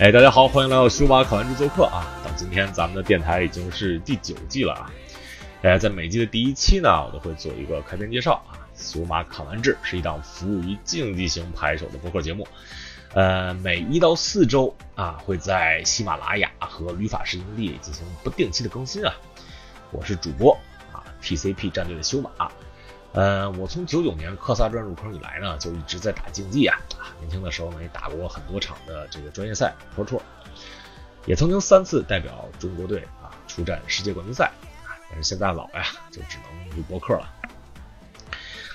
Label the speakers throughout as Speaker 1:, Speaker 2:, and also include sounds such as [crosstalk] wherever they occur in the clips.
Speaker 1: 哎，大家好，欢迎来到修马考完制做客啊！到今天咱们的电台已经是第九季了啊。哎，在每季的第一期呢，我都会做一个开篇介绍啊。修马考完制是一档服务于竞技型牌手的播客节目，呃，每一到四周啊，会在喜马拉雅和旅法师营地进行不定期的更新啊。我是主播啊，TCP 战队的修马。呃，我从九九年科萨专入坑以来呢，就一直在打竞技啊。年轻的时候呢，也打过很多场的这个专业赛 Pro Tour，也曾经三次代表中国队啊出战世界冠军赛。但是现在老呀，就只能录播客了。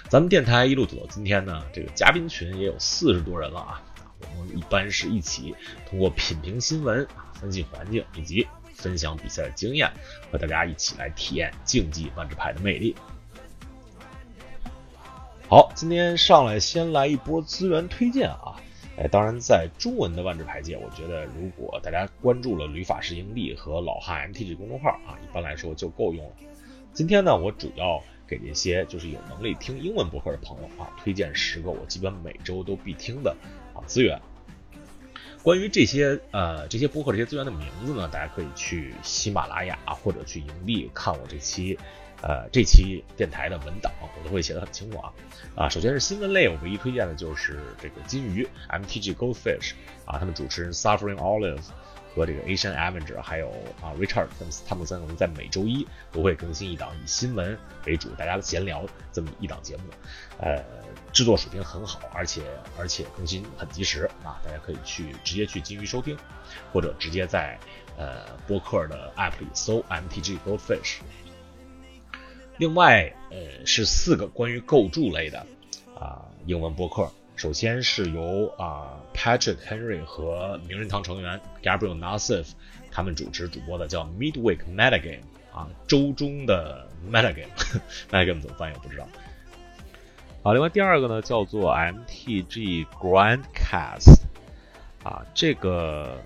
Speaker 1: 咱们电台一路走到今天呢，这个嘉宾群也有四十多人了啊。我们一般是一起通过品评新闻、分析环境以及分享比赛的经验，和大家一起来体验竞技万智牌的魅力。好，今天上来先来一波资源推荐啊！哎，当然在中文的万智牌界，我觉得如果大家关注了吕法师营地和老汉 MTG 公众号啊，一般来说就够用了。今天呢，我主要给这些就是有能力听英文博客的朋友啊，推荐十个我基本每周都必听的啊资源。关于这些呃这些播客这些资源的名字呢，大家可以去喜马拉雅或者去营地看我这期呃这期电台的文档，我都会写的很清楚啊啊。首先是新闻类，我唯一推荐的就是这个金鱼 MTG Goldfish 啊，他们主持人 Suffering Olive 和这个 Asian Avenger 还有啊 Richard，他们他们三个人在每周一都会更新一档以新闻为主，大家闲聊这么一档节目，呃。制作水平很好，而且而且更新很及时啊！大家可以去直接去金鱼收听，或者直接在呃播客的 App 里搜 MTG Goldfish。另外呃是四个关于构筑类的啊英文播客，首先是由啊 Patrick Henry 和名人堂成员 Gabriel Nassif 他们主持主播的叫 Midweek Metagame 啊周中的 Metagame，Metagame 怎么翻译我不知道。啊，另外第二个呢叫做 MTG Grandcast，啊，这个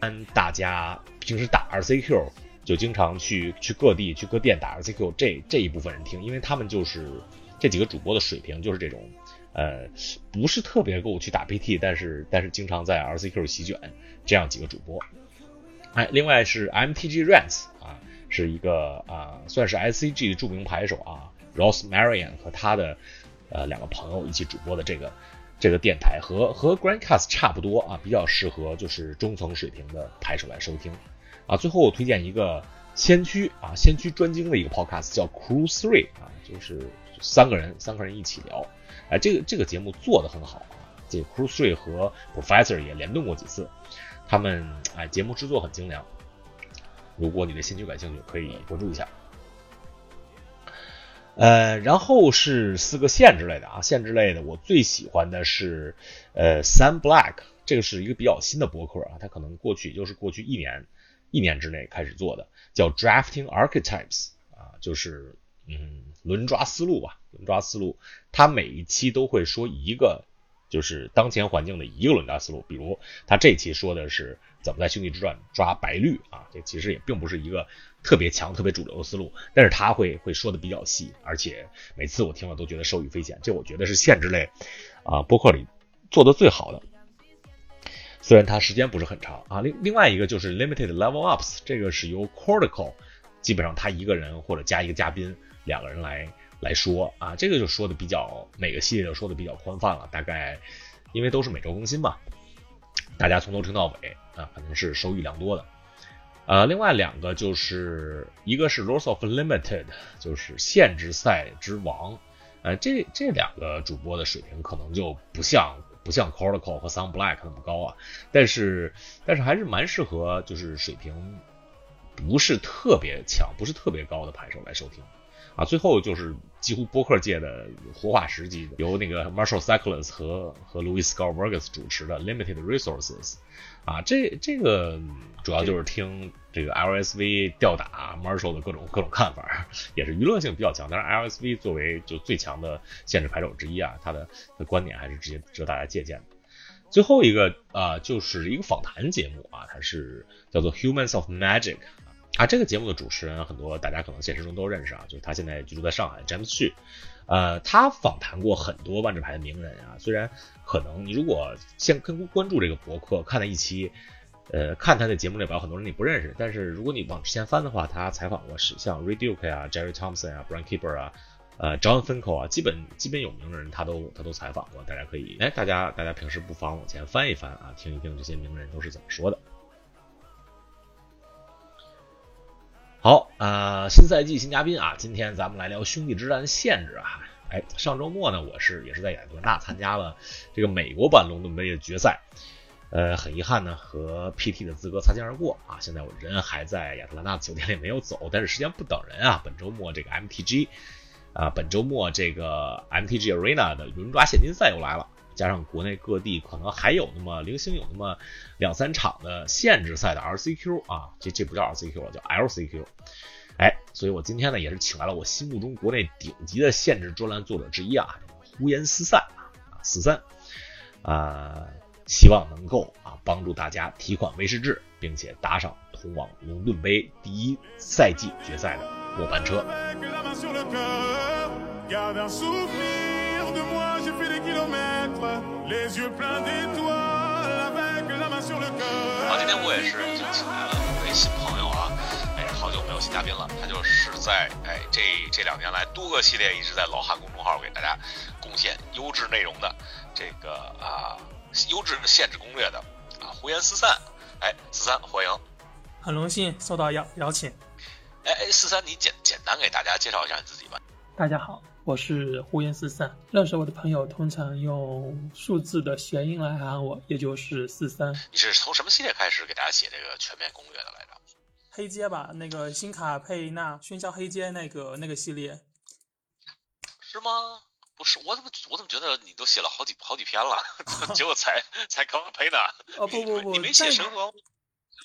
Speaker 1: 跟大家平时打 RCQ 就经常去去各地去各店打 RCQ 这这一部分人听，因为他们就是这几个主播的水平就是这种，呃，不是特别够去打 PT，但是但是经常在 RCQ 席卷这样几个主播。哎，另外是 MTG Rants 啊，是一个啊算是 SCG 的著名牌手啊，Ross Marion 和他的。呃，两个朋友一起主播的这个这个电台和和 Grandcast 差不多啊，比较适合就是中层水平的牌手来收听啊。最后我推荐一个先驱啊，先驱专精的一个 Podcast 叫 Crew Three 啊，就是三个人三个人一起聊，哎，这个这个节目做的很好啊。这 Crew Three 和 Professor 也联动过几次，他们哎节目制作很精良。如果你对先驱感兴趣，可以关注一下。呃，然后是四个限制类的啊，限制类的我最喜欢的是呃 Sam Black，这个是一个比较新的博客啊，他可能过去也就是过去一年一年之内开始做的，叫 Drafting Archetypes 啊，就是嗯轮抓思路吧，轮抓思路，他每一期都会说一个就是当前环境的一个轮抓思路，比如他这期说的是怎么在兄弟之传抓白绿啊，这其实也并不是一个。特别强、特别主流的思路，但是他会会说的比较细，而且每次我听了都觉得受益匪浅。这我觉得是限制类啊播客里做的最好的，虽然它时间不是很长啊。另另外一个就是 Limited Level Ups，这个是由 Cortical，基本上他一个人或者加一个嘉宾，两个人来来说啊，这个就说的比较每个系列就说的比较宽泛了。大概因为都是每周更新嘛，大家从头听到尾啊，肯定是收益良多的。呃，另外两个就是一个是 Lords of Limited，就是限制赛之王，呃，这这两个主播的水平可能就不像不像 c o r t i c a l 和 Sun Black 那么高啊，但是但是还是蛮适合就是水平不是特别强、不是特别高的牌手来收听啊。最后就是几乎播客界的活化石级，由那个 Marshall Cycles 和和 Louis s c a r v e r g u s 主持的 Limited Resources。啊，这这个主要就是听这个 LSV 吊打 Marshall 的各种各种看法，也是娱乐性比较强。但是 LSV 作为就最强的限制牌手之一啊，他的的观点还是直接值得大家借鉴的。最后一个啊，就是一个访谈节目啊，它是叫做 Humans of Magic 啊，
Speaker 2: 啊，这个节目的主持人很多大家可能现实中都认识啊，就是他现在居住在上海詹姆斯旭，呃，他访谈过很多万智牌的名人啊，虽然可能你如果先跟关注这个博客看了一期。呃，看他的节目列表，很多人你不认识，但是如果你往之前翻的话，他采访过是像 Ray Duke 啊、Jerry Thompson 啊、Brian Keeper 啊、呃 John Finkel 啊，基本基本有名的人他都他都采访过，大家可以哎，大家大家平时不妨往前翻一翻啊，听一听这些名人都是怎么说的。好啊，新赛季新嘉宾啊，今天咱们来聊兄弟之战限制啊，哎，上周末呢，我是也是在亚特兰大参加了这个美国版龙盾杯的决赛。呃，很遗憾呢，和 PT 的资格擦肩而过啊！现在我人还在亚特兰大酒店里没有走，但是时间不等人啊！本周末这个 MTG 啊，本周末这个 MTG Arena 的轮抓现金赛又来了，加上国内各地可能还有那么零星有那么两三场的限制赛的 RCQ 啊，这这不叫 RCQ 了，叫 LCQ。哎，所以我今天呢也是请来了我心目中国内顶级的限制专栏作者之一啊，呼延四散啊，四三啊。希望能够啊帮助大家提款威士治，并且搭上通往龙盾杯第一赛季决赛的末班车。好，今天我也是已经请来了一位新朋友啊，哎，好久没有新嘉宾了，他就是在哎这这两年来多个系列一直在老汉公众号给大家贡献优质内容的这个啊。优质限制攻略的啊，胡言四散，哎，四三欢迎，
Speaker 3: 很荣幸受到邀邀请，
Speaker 2: 哎哎，四三，你简简单给大家介绍一下你自己吧。
Speaker 3: 大家好，我是胡言四散，认识我的朋友通常用数字的谐音来喊我，也就是四三。
Speaker 2: 你是从什么系列开始给大家写这个全面攻略的来着？
Speaker 3: 黑街吧，那个新卡佩纳喧嚣黑街那个那个系列，
Speaker 2: 是吗？不是我怎么我怎么觉得你都写了好几好几篇了，[laughs] 结果才才刚配呢？
Speaker 3: 哦不不不，
Speaker 2: 你没写神王？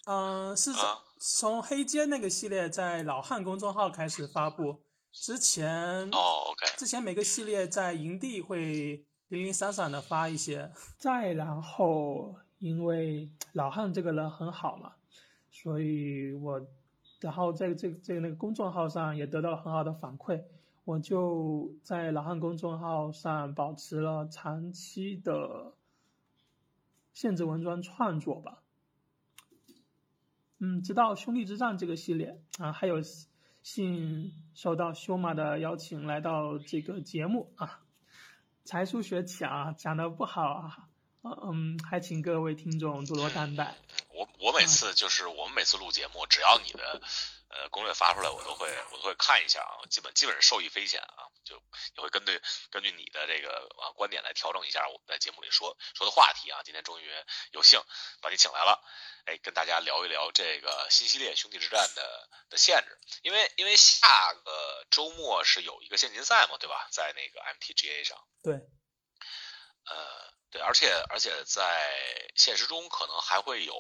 Speaker 3: 嗯，是从从黑街那个系列在老汉公众号开始发布，之前
Speaker 2: 哦，OK，
Speaker 3: 之前每个系列在营地会零零散散的发一些，[laughs] 再然后因为老汉这个人很好嘛，所以我然后在这这个那个公众号上也得到了很好的反馈。我就在老汉公众号上保持了长期的限制文章创作吧，嗯，直到兄弟之战这个系列啊，还有幸受到修马的邀请来到这个节目啊，才疏学浅啊，讲的不好啊，嗯，还请各位听众多多担待。
Speaker 2: 我我每次就是我们每次录节目，只要你的。呃，攻略发出来我都会我都会看一下啊，基本基本是受益匪浅啊，就也会根据根据你的这个啊观点来调整一下我们在节目里说说的话题啊。今天终于有幸把你请来了，哎，跟大家聊一聊这个新系列兄弟之战的的限制，因为因为下个周末是有一个现金赛嘛，对吧？在那个 MTGA 上。
Speaker 3: 对。
Speaker 2: 呃。对，而且而且在现实中可能还会有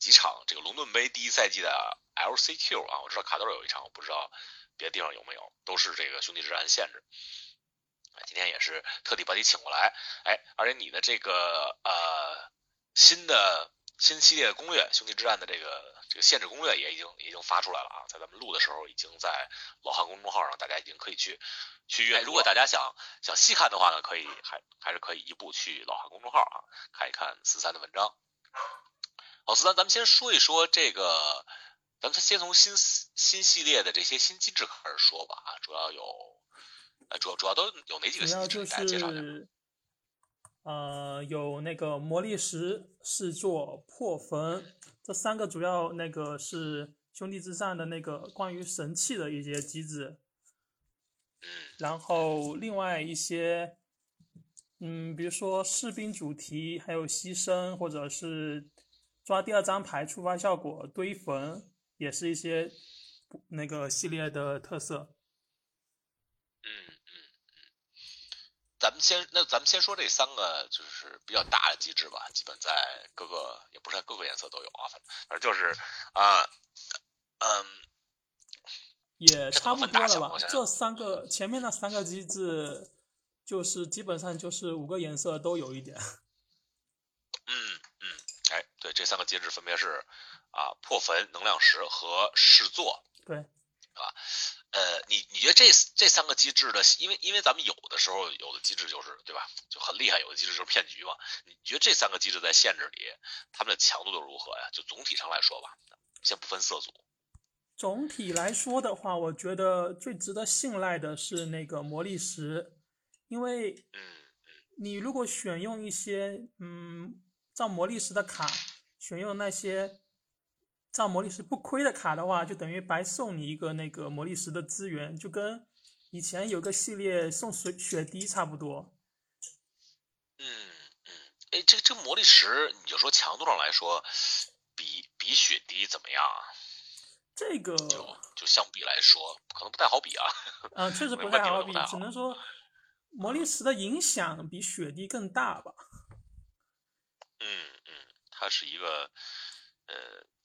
Speaker 2: 几场这个龙盾杯第一赛季的 LCQ 啊，我知道卡多尔有一场，我不知道别的地方有没有，都是这个兄弟之战限制。今天也是特地把你请过来，哎，而且你的这个呃新的新系列的攻略，兄弟之战的这个这个限制攻略也已经已经发出来了啊，在咱们录的时候已经在老汉公众号上，大家已经可以去。去阅，如果大家想想细看的话呢，可以还还是可以一步去老汉公众号啊，看一看四三的文章。好，四三，咱们先说一说这个，咱们先从新新系列的这些新机制开始说吧啊，主要有，呃，主要主要都有哪几个新机制？大家介绍一下。
Speaker 3: 呃，有那个魔力石、试做、破坟这三个主要那个是兄弟之上的那个关于神器的一些机制。然后另外一些，嗯，比如说士兵主题，还有牺牲，或者是抓第二张牌触发效果堆坟，也是一些那个系列的特色。
Speaker 2: 嗯嗯嗯，咱们先那咱们先说这三个就是比较大的机制吧，基本在各个也不是在各个颜色都有啊，反正就是啊，嗯。
Speaker 3: 也差不多了吧？这三个前面那三个机制，就是基本上就是五个颜色都有一点。[laughs]
Speaker 2: 嗯嗯，哎，对，这三个机制分别是啊破坟、能量石和试作。
Speaker 3: 对，啊
Speaker 2: 呃，你你觉得这这三个机制的，因为因为咱们有的时候有的机制就是对吧，就很厉害，有的机制就是骗局嘛。你觉得这三个机制在限制里，他们的强度都如何呀？就总体上来说吧，先不分色组。
Speaker 3: 总体来说的话，我觉得最值得信赖的是那个魔力石，因为
Speaker 2: 嗯
Speaker 3: 你如果选用一些嗯造魔力石的卡，选用那些造魔力石不亏的卡的话，就等于白送你一个那个魔力石的资源，就跟以前有个系列送水雪滴差不多。
Speaker 2: 嗯嗯，哎，这个这个魔力石，你就说强度上来说，比比雪滴怎么样啊？
Speaker 3: 这个
Speaker 2: 就就相比来说，可能不太好比啊。
Speaker 3: 啊、确实不太好比只能说魔力石的影响比雪滴更大吧。
Speaker 2: 嗯嗯，它是一个呃，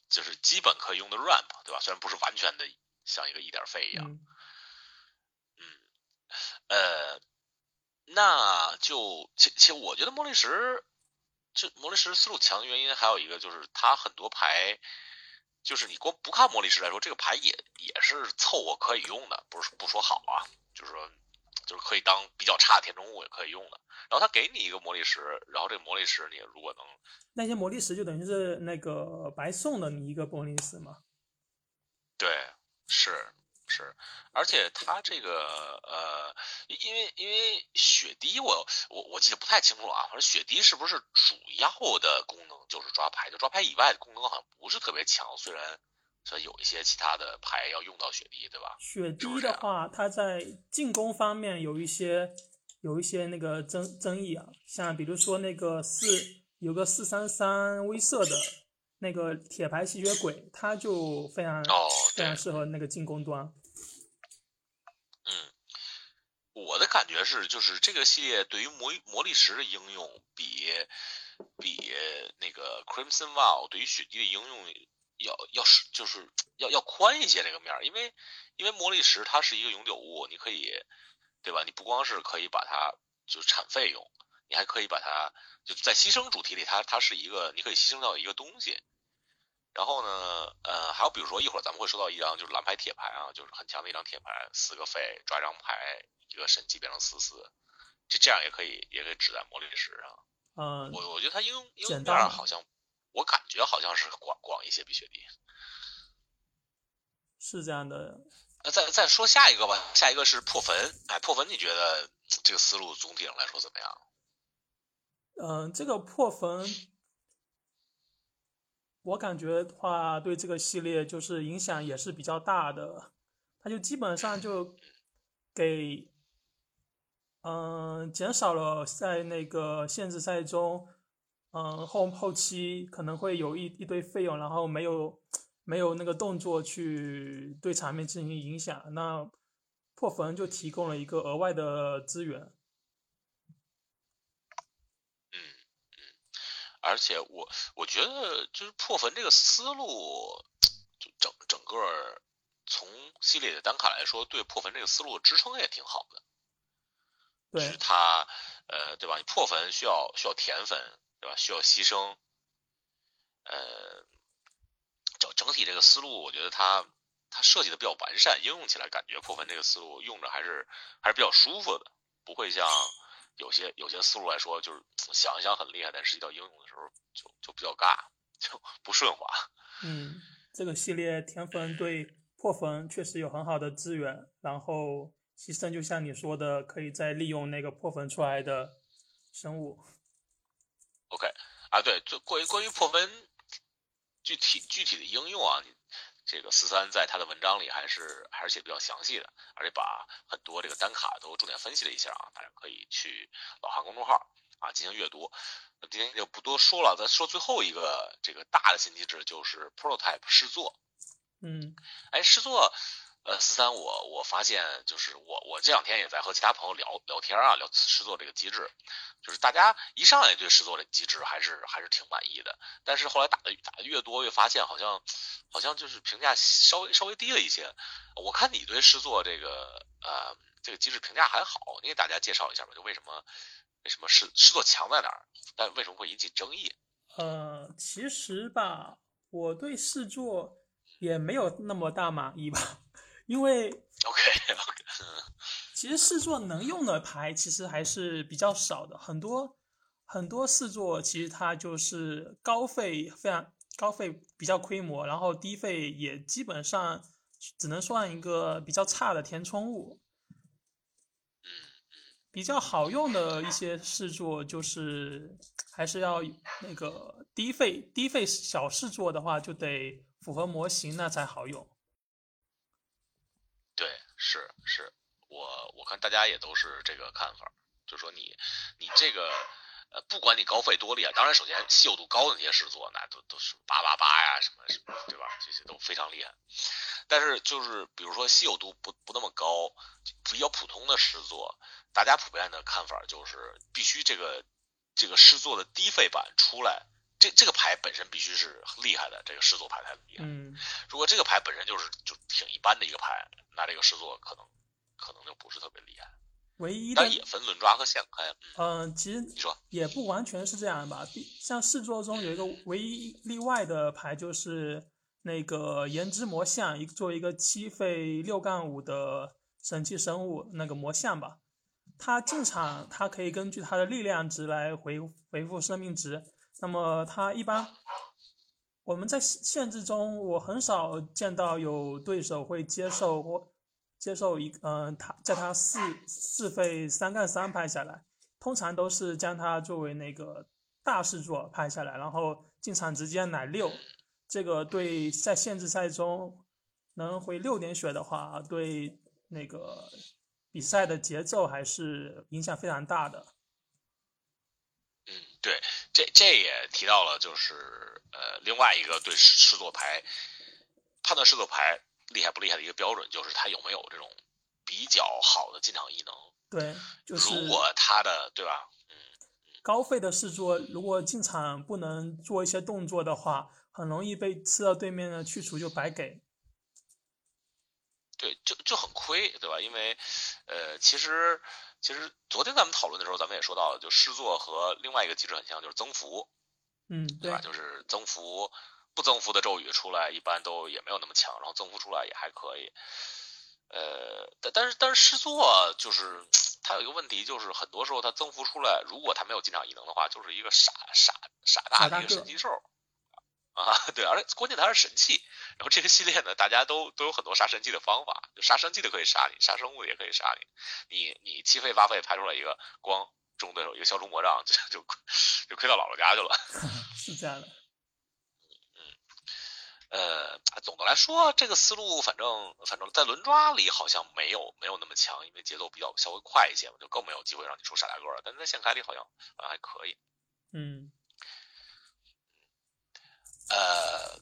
Speaker 2: 就是基本可以用的 ramp，对吧？虽然不是完全的像一个一点费一样。
Speaker 3: 嗯，
Speaker 2: 呃，那就其其实我觉得魔力石，就魔力石思路强的原因还有一个就是它很多牌，就是你光不看魔力石来说，这个牌也也是凑合可以用的，不是不说好啊，就是说就是可以当比较差的填充物也可以用的。然后他给你一个魔力石，然后这个魔力石你如果能
Speaker 3: 那些魔力石就等于是那个白送的你一个魔力石嘛。
Speaker 2: 对，是是，而且他这个呃，因为因为血滴我我我记得不太清楚啊，反正血滴是不是主要的功能就是抓牌，就抓牌以外的功能好像不是特别强，虽然虽然有一些其他的牌要用到雪滴，对吧？
Speaker 3: 雪滴的话，它在进攻方面有一些有一些那个争争议啊，像比如说那个四有个四三三威慑的那个铁牌吸血鬼，它就非常、
Speaker 2: 哦
Speaker 3: 非常适合那个进攻端。
Speaker 2: 嗯，我的感觉是，就是这个系列对于魔魔力石的应用比比那个 Crimson Vow 对于雪滴的应用要要是就是要要宽一些这个面儿，因为因为魔力石它是一个永久物，你可以对吧？你不光是可以把它就产费用，你还可以把它就在牺牲主题里，它它是一个你可以牺牲掉一个东西。然后呢，呃，还有比如说一会儿咱们会收到一张就是蓝牌铁牌啊，就是很强的一张铁牌，四个费抓一张牌，一个神器变成四四，这这样也可以也可以指在魔力石上。
Speaker 3: 嗯，
Speaker 2: 我我觉得它应用应用面好像，我感觉好像是广广一些比雪地。
Speaker 3: 是这样的。
Speaker 2: 那再再说下一个吧，下一个是破坟。哎，破坟你觉得这个思路总体上来说怎么样？
Speaker 3: 嗯，这个破坟，我感觉的话，对这个系列就是影响也是比较大的。它就基本上就 [laughs] 给，嗯，减少了在那个限制赛中，嗯，后后期可能会有一一堆费用，然后没有没有那个动作去对场面进行影响。那破坟就提供了一个额外的资源。
Speaker 2: 嗯嗯，而且我我觉得就是破坟这个思路，就整整个从系列的单卡来说，对破坟这个思路支撑也挺好的。就是
Speaker 3: 对，
Speaker 2: 它，呃，对吧？你破坟需要需要填坟，对吧？需要牺牲，呃，整整体这个思路，我觉得它它设计的比较完善，应用起来感觉破坟这个思路用着还是还是比较舒服的，不会像有些有些思路来说，就是 [tsk] 想一想很厉害，但实际到应用的时候就就比较尬，[laughs] 就不顺滑。
Speaker 3: 嗯，这个系列填坟对破坟确实有很好的资源，然后牺牲就像你说的，可以再利用那个破坟出来的生物。
Speaker 2: OK 啊，对，就关于关于破分具体具体的应用啊，你这个四三在他的文章里还是还是写的比较详细的，而且把很多这个单卡都重点分析了一下啊，大家可以去老汉公众号啊进行阅读。那今天就不多说了，咱说最后一个这个大的新机制就是 Prototype 试作。
Speaker 3: 嗯
Speaker 2: 哎，试作，呃，四三我我发现就是我我这两天也在和其他朋友聊聊天啊，聊试作这个机制，就是大家一上来对试作这机制还是还是挺满意的，但是后来打的打的越多，越发现好像好像就是评价稍微稍微低了一些。我看你对试作这个呃这个机制评价还好，你给大家介绍一下吧，就为什么为什么试试作强在哪儿，但为什么会引起争议？
Speaker 3: 呃，其实吧，我对试作也没有那么大满意吧，因为
Speaker 2: OK OK，
Speaker 3: 其实试座能用的牌其实还是比较少的，很多很多试座其实它就是高费非常高费比较亏模，然后低费也基本上只能算一个比较差的填充物。比较好用的一些试作就是还是要那个低费低费小试作的话，就得符合模型那才好用。
Speaker 2: 是是，我我看大家也都是这个看法，就说你你这个呃，不管你高费多厉害，当然首先稀有度高的那些诗作，那都都是八八八呀什么什么，对吧？这些都非常厉害。但是就是比如说稀有度不不那么高，比较普通的诗作，大家普遍的看法就是必须这个这个诗作的低费版出来，这这个牌本身必须是厉害的，这个诗作牌才厉害。
Speaker 3: 嗯，
Speaker 2: 如果这个牌本身就是就挺一般的一个牌，那这个诗作可能可能就不是特别厉害。
Speaker 3: 唯一的
Speaker 2: 但也分轮抓和现开。
Speaker 3: 嗯，其实
Speaker 2: 你说
Speaker 3: 也不完全是这样吧。像试作中有一个唯一例外的牌就是那个炎之魔像，一作为一个七费六杠五的神器生物那个魔像吧。它进场，它可以根据它的力量值来回回复生命值。那么他一般我们在限制中，我很少见到有对手会接受或接受一嗯，他在他四四费三杠三拍下来，通常都是将它作为那个大试作拍下来，然后进场直接奶六。这个对在限制赛中能回六点血的话，对那个。比赛的节奏还是影响非常大的。
Speaker 2: 嗯，对，这这也提到了，就是呃，另外一个对试作牌判断试作牌厉害不厉害的一个标准，就是他有没有这种比较好的进场异能。
Speaker 3: 对，就是
Speaker 2: 如果他的对吧？嗯，
Speaker 3: 高费的试作如果进场不能做一些动作的话，很容易被吃到对面的去除就白给。
Speaker 2: 对，就就很亏，对吧？因为，呃，其实其实昨天咱们讨论的时候，咱们也说到了，就诗作和另外一个机制很像，就是增幅，
Speaker 3: 嗯，
Speaker 2: 对吧？就是增幅不增幅的咒语出来，一般都也没有那么强，然后增幅出来也还可以。呃，但但是但是诗作就是它有一个问题，就是很多时候它增幅出来，如果它没有进场异能的话，就是一个傻傻傻大的一个神奇兽。啊，对，而且关键它是神器，然后这个系列呢，大家都都有很多杀神器的方法，就杀神器的可以杀你，杀生物也可以杀你，你你七费八费拍出来一个光中对手一个消除魔杖，[laughs] 就就就亏到姥姥家去了，[laughs]
Speaker 3: 是这样的。
Speaker 2: 嗯，呃，总的来说，这个思路反正反正在轮抓里好像没有没有那么强，因为节奏比较稍微快一些嘛，就更没有机会让你出傻大个了。但是在现开里好像好像还可以。
Speaker 3: 嗯。
Speaker 2: 呃，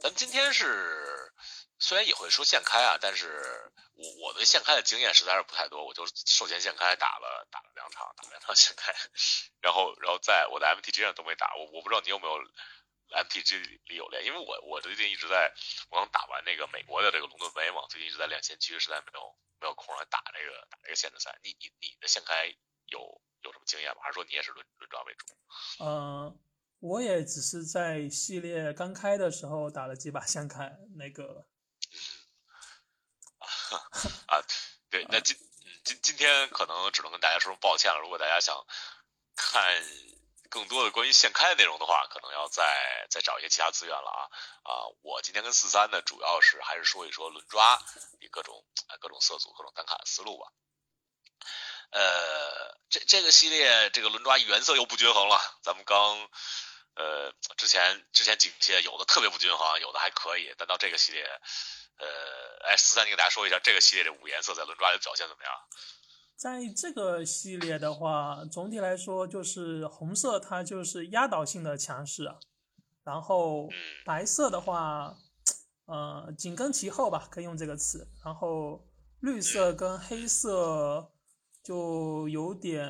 Speaker 2: 咱们今天是虽然也会说现开啊，但是我我对现开的经验实在是不太多，我就授权现开打了打了两场，打了两场现开，[laughs] 然后然后在我的 MTG 上都没打，我我不知道你有没有 MTG 里有练，因为我我最近一直在我刚打完那个美国的这个龙盾杯嘛，最近一直在练先驱，实在没有没有空来打这个打这个限制赛。你你你的现开有有什么经验吗？还是说你也是轮轮抓为主？
Speaker 3: 嗯。我也只是在系列刚开的时候打了几把相开，那个
Speaker 2: 啊，对，那今今今天可能只能跟大家说声抱歉了。如果大家想看更多的关于现开的内容的话，可能要再再找一些其他资源了啊啊！我今天跟四三呢，主要是还是说一说轮抓你各种各种色组、各种单卡的思路吧。呃，这这个系列这个轮抓原色又不均衡了，咱们刚。呃，之前之前几届有的特别不均衡，有的还可以，但到这个系列，呃，哎，四三，你给大家说一下这个系列这五颜色在轮抓里表现怎么样？
Speaker 3: 在这个系列的话，总体来说就是红色它就是压倒性的强势，然后白色的话，呃，紧跟其后吧，可以用这个词，然后绿色跟黑色就有点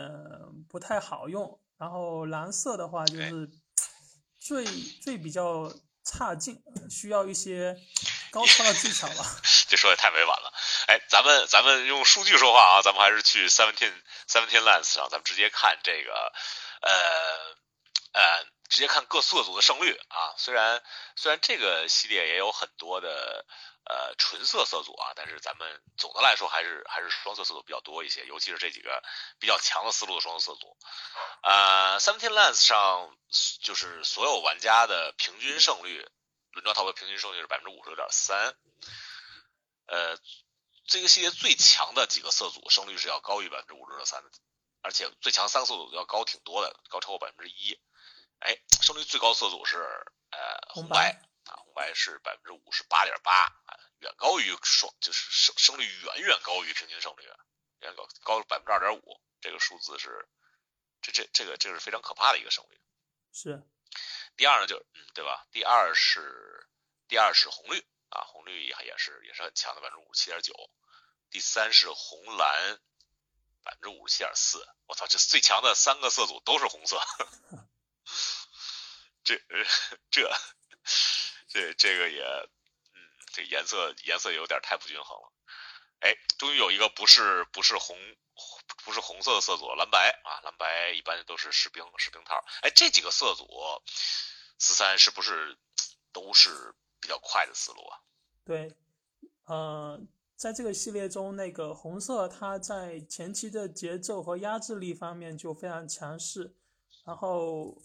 Speaker 3: 不太好用，然后蓝色的话就是。最最比较差劲，需要一些高超的技巧了。[laughs]
Speaker 2: 这说的太委婉了。哎，咱们咱们用数据说话啊，咱们还是去 Seventeen Seventeen Lands 上，咱们直接看这个呃呃直接看各色组的胜率啊。虽然虽然这个系列也有很多的呃纯色色组啊，但是咱们总的来说还是还是双色色组比较多一些，尤其是这几个比较强的思路的双色色组。呃，Seventeen Lands 上就是所有玩家的平均胜率，轮转套牌平均胜率是百分之五十六点三。呃，这个系列最强的几个色组胜率是要高于百分之五十六点三的，而且最强三个色组要高挺多的，高超过百分之一。哎，胜率最高色组是呃红白啊，红白是百分之五十八点八啊，远高于双，就是胜胜率远远高于平均胜率，远高高了百分之二点五，这个数字是这这这个这个是非常可怕的一个胜率。
Speaker 3: 是。
Speaker 2: 第二呢，就嗯对吧？第二是第二是红绿。啊，红绿也也是也是很强的，百分之五十七点九。第三是红蓝，百分之五十七点四。我操，这最强的三个色组都是红色，[laughs] 这这这这个也，嗯，这颜色颜色有点太不均衡了。哎，终于有一个不是不是红不是红色的色组，蓝白啊，蓝白一般都是士兵士兵套。哎，这几个色组，四三是不是都是？比较快的思路啊，
Speaker 3: 对，呃，在这个系列中，那个红色它在前期的节奏和压制力方面就非常强势，然后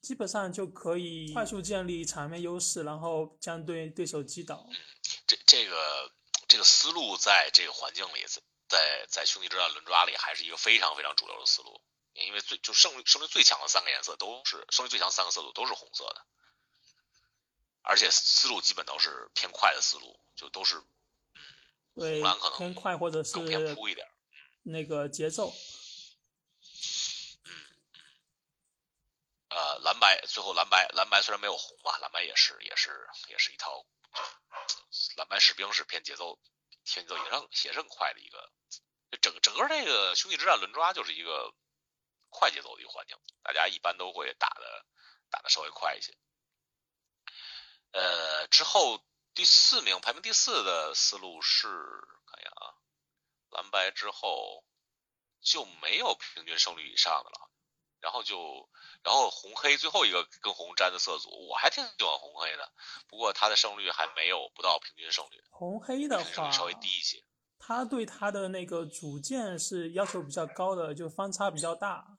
Speaker 3: 基本上就可以快速建立场面优势，然后将对对手击倒。
Speaker 2: 这这个这个思路在这个环境里，在在兄弟之战轮抓里还是一个非常非常主流的思路，因为最就胜率胜率最强的三个颜色都是胜率最强三个色组都是红色的。而且思路基本都是偏快的思路，就都是，
Speaker 3: 对，
Speaker 2: 蓝可能
Speaker 3: 偏快或者是
Speaker 2: 偏扑一点，
Speaker 3: 那个节奏。
Speaker 2: 呃，蓝白最后蓝白蓝白虽然没有红吧，蓝白也是也是也是一套，蓝白士兵是偏节奏，偏节奏也是也是很快的一个，整整个这个兄弟之战轮抓就是一个快节奏的一个环境，大家一般都会打的打的稍微快一些。呃，之后第四名排名第四的思路是，看一下啊，蓝白之后就没有平均胜率以上的了，然后就然后红黑最后一个跟红沾的色组，我还挺喜欢红黑的，不过它的胜率还没有不到平均胜率。
Speaker 3: 红黑的话
Speaker 2: 稍微低一些，
Speaker 3: 他对他的那个组件是要求比较高的，就方差比较大。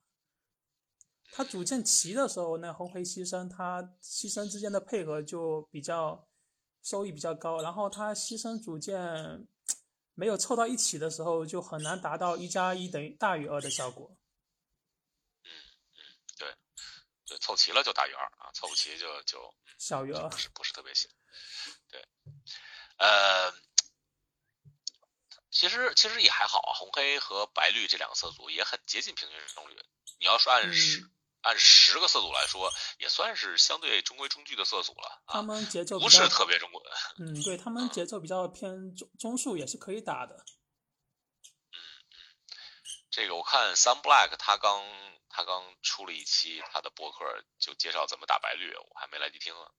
Speaker 3: 他组件齐的时候，那红黑牺牲，他牺牲之间的配合就比较收益比较高。然后他牺牲组件没有凑到一起的时候，就很难达到一加一等于大于二的效果。
Speaker 2: 嗯嗯，对，对，凑齐了就大于二啊，凑不齐就就
Speaker 3: 小于二，
Speaker 2: 不是不是特别行。对，呃，其实其实也还好啊，红黑和白绿这两个色组也很接近平均胜率。你要是按十。按十个色组来说，也算是相对中规中矩的色组了。
Speaker 3: 他们节奏
Speaker 2: 不是特别中规。
Speaker 3: 嗯，对他们节奏比较偏中中速，也是可以打的。
Speaker 2: 嗯这个我看 Sun Black 他刚他刚出了一期他的博客，就介绍怎么打白绿，我还没来得及听呢。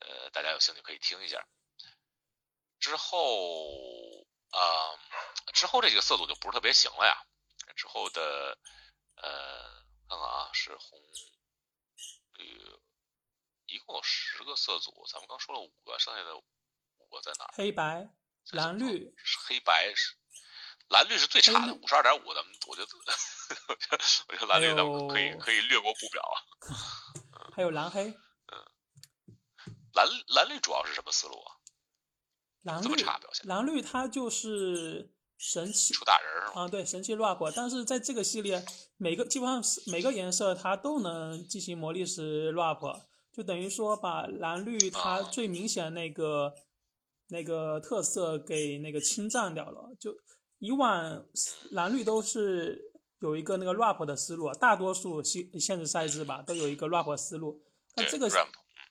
Speaker 2: 呃，大家有兴趣可以听一下。之后啊，之后这几个色组就不是特别行了呀。之后的呃。看看啊，是红绿，一共有十个色组，咱们刚说了五个，剩下的五个在哪？
Speaker 3: 黑白、蓝绿，
Speaker 2: 黑白是蓝绿是最差的，五十二点五，咱们我觉得，我觉得 [laughs] 蓝绿咱们可以可以略过不表啊。
Speaker 3: 还有蓝黑，
Speaker 2: 嗯，蓝蓝绿主要是什么思路啊？
Speaker 3: 蓝绿蓝绿它就是。神奇
Speaker 2: 出大人
Speaker 3: 啊，对，神奇 rap，但是在这个系列，每个基本上每个颜色它都能进行魔力石 rap，就等于说把蓝绿它最明显那个那个特色给那个侵占掉了。就以往蓝绿都是有一个那个 rap 的思路，大多数限限制赛制吧都有一个 rap 思路，那这个。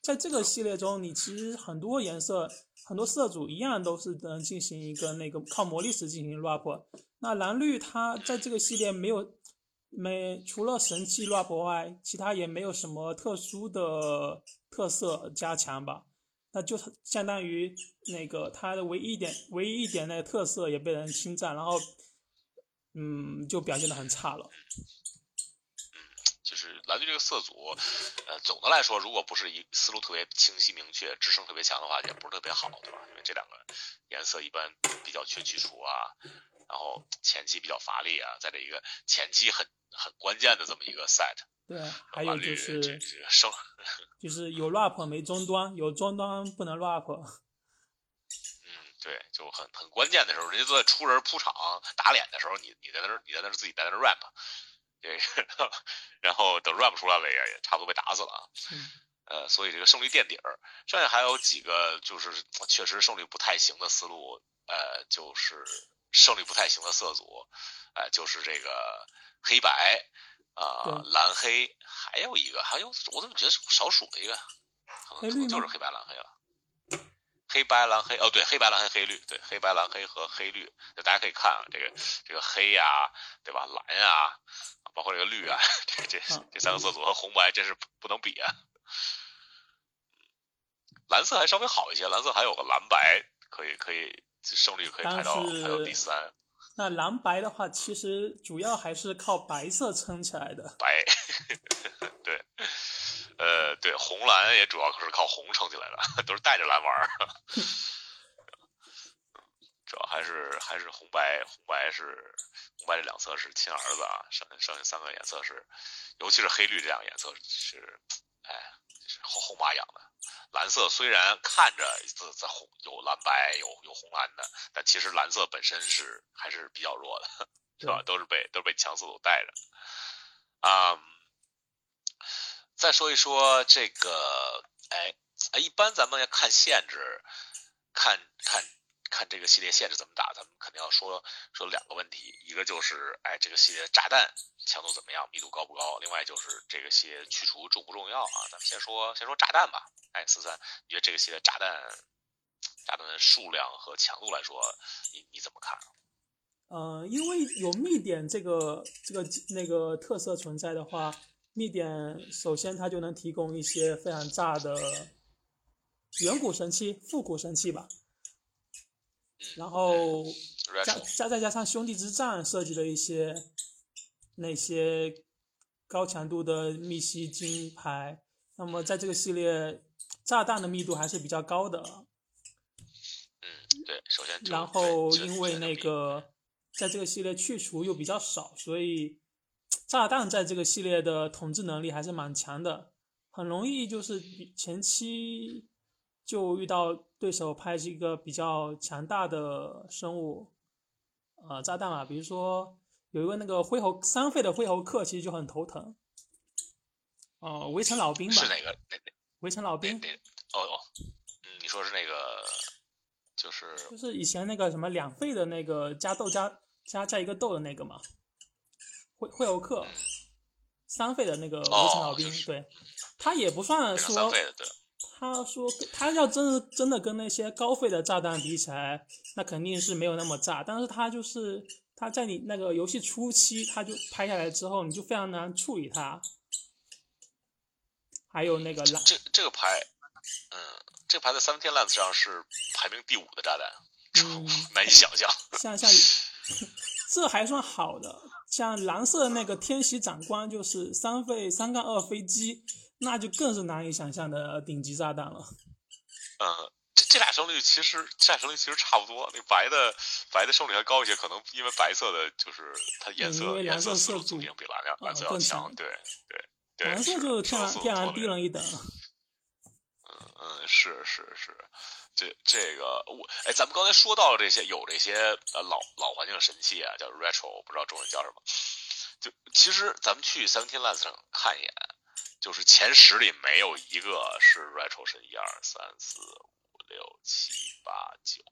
Speaker 3: 在这个系列中，你其实很多颜色、很多色组一样都是能进行一个那个靠魔力石进行 rap。那蓝绿它在这个系列没有没除了神器 rap 外，其他也没有什么特殊的特色加强吧？那就相当于那个他的唯一一点、唯一一点那个特色也被人侵占，然后嗯，就表现的很差了。
Speaker 2: 蓝队这个色组，呃，总的来说，如果不是一思路特别清晰明确，支撑特别强的话，也不是特别好，对吧？因为这两个颜色一般比较缺去除啊，然后前期比较乏力啊，在这一个前期很很关键的这么一个 set，
Speaker 3: 对，还有就是就是有 rap 没终端，有终端不能 rap。[laughs]
Speaker 2: 嗯，对，就很很关键的时候，人家都在出人铺场打脸的时候，你你在那儿你在那儿自己在那儿 rap，这个，[laughs] 然后等 rap 出来了也也差不多被打死了啊。
Speaker 3: 嗯
Speaker 2: 呃，所以这个胜率垫底儿，剩下还有几个就是确实胜率不太行的思路，呃，就是胜率不太行的色组，呃，就是这个黑白啊、
Speaker 3: 对
Speaker 2: 蓝黑，还有一个还有我怎么觉得少数了一个，可能可能就是黑白蓝黑了。黑白蓝黑哦，对，黑白蓝黑黑绿，对，黑白蓝黑和黑绿，就大家可以看啊，这个这个黑呀、对吧？蓝呀、包括这个绿啊，这这
Speaker 3: 啊
Speaker 2: 这三个色组和红白真是不不能比啊。蓝色还稍微好一些，蓝色还有个蓝白，可以可以胜率可以排到排到第三，
Speaker 3: 那蓝白的话，其实主要还是靠白色撑起来的。
Speaker 2: 白，[laughs] 对，呃，对，红蓝也主要是靠红撑起来的，都是带着蓝玩儿。[laughs] 主要还是还是红白，红白是红白这两色是亲儿子啊，剩剩下三个颜色是，尤其是黑绿这两个颜色是，哎，是后后妈养的。蓝色虽然看着在在红有蓝白有有红蓝的，但其实蓝色本身是还是比较弱的，是吧？都是被都是被强色组带着。啊、再说一说这个，哎，哎，一般咱们要看限制，看看看这个系列限制怎么打，咱们肯定要说说两个问题，一个就是哎这个系列炸弹强度怎么样，密度高不高，另外就是这个系列去除重不重要啊？咱们先说先说炸弹吧，哎，四三，你觉得这个系列炸弹炸弹的数量和强度来说，你你怎么看？
Speaker 3: 呃，因为有密点这个这个那个特色存在的话，密点首先它就能提供一些非常炸的远古神器、复古神器吧。然后加加再加上兄弟之战设计的一些那些高强度的密西金牌，那么在这个系列炸弹的密度还是比较高的。
Speaker 2: 嗯，对，首先
Speaker 3: 然后因为那个在这个系列去除又比较少，所以炸弹在这个系列的统治能力还是蛮强的，很容易就是比前期就遇到对手派一个比较强大的生物，呃，炸弹嘛，比如说有一个那个灰猴三费的灰猴克，其实就很头疼。哦、围城老兵吧
Speaker 2: 是，哪个哪哪
Speaker 3: 围城老兵
Speaker 2: 哦哦，嗯，你说是那个就是
Speaker 3: 就是以前那个什么两费的那个加豆加加加一个豆的那个嘛，会会欧克三费的那个围城老兵，
Speaker 2: 哦就是
Speaker 3: 对，他也不算说
Speaker 2: 三费的，对。
Speaker 3: 他说他要真的真的跟那些高费的炸弹比起来，那肯定是没有那么炸，但是他就是他在你那个游戏初期他就拍下来之后，你就非常难处理它。还有那个蓝，
Speaker 2: 这这个牌，嗯，这个牌在 Seventeen Lands 上是排名第五的炸弹，
Speaker 3: 嗯，
Speaker 2: 难以想象。
Speaker 3: 像像 [laughs] 这还算好的，像蓝色的那个天袭长官就是三费三杠二飞机，那就更是难以想象的顶级炸弹了。
Speaker 2: 嗯，这这俩胜率其实这俩胜率其实差不多，那白的白的胜率还高一些，可能因为白色的就是它颜色颜
Speaker 3: 色色组
Speaker 2: 色思路组型比蓝蓝色要
Speaker 3: 更
Speaker 2: 强，
Speaker 3: 强
Speaker 2: 对对对，
Speaker 3: 蓝色就是天然天然低了一等。
Speaker 2: 嗯嗯，是是是，这这个我哎，咱们刚才说到了这些，有这些呃老老环境神器啊，叫 retro，我不知道中文叫什么。就其实咱们去 Seventeen Lands 上看一眼，就是前十里没有一个是 retro 神，一二三四五六七八九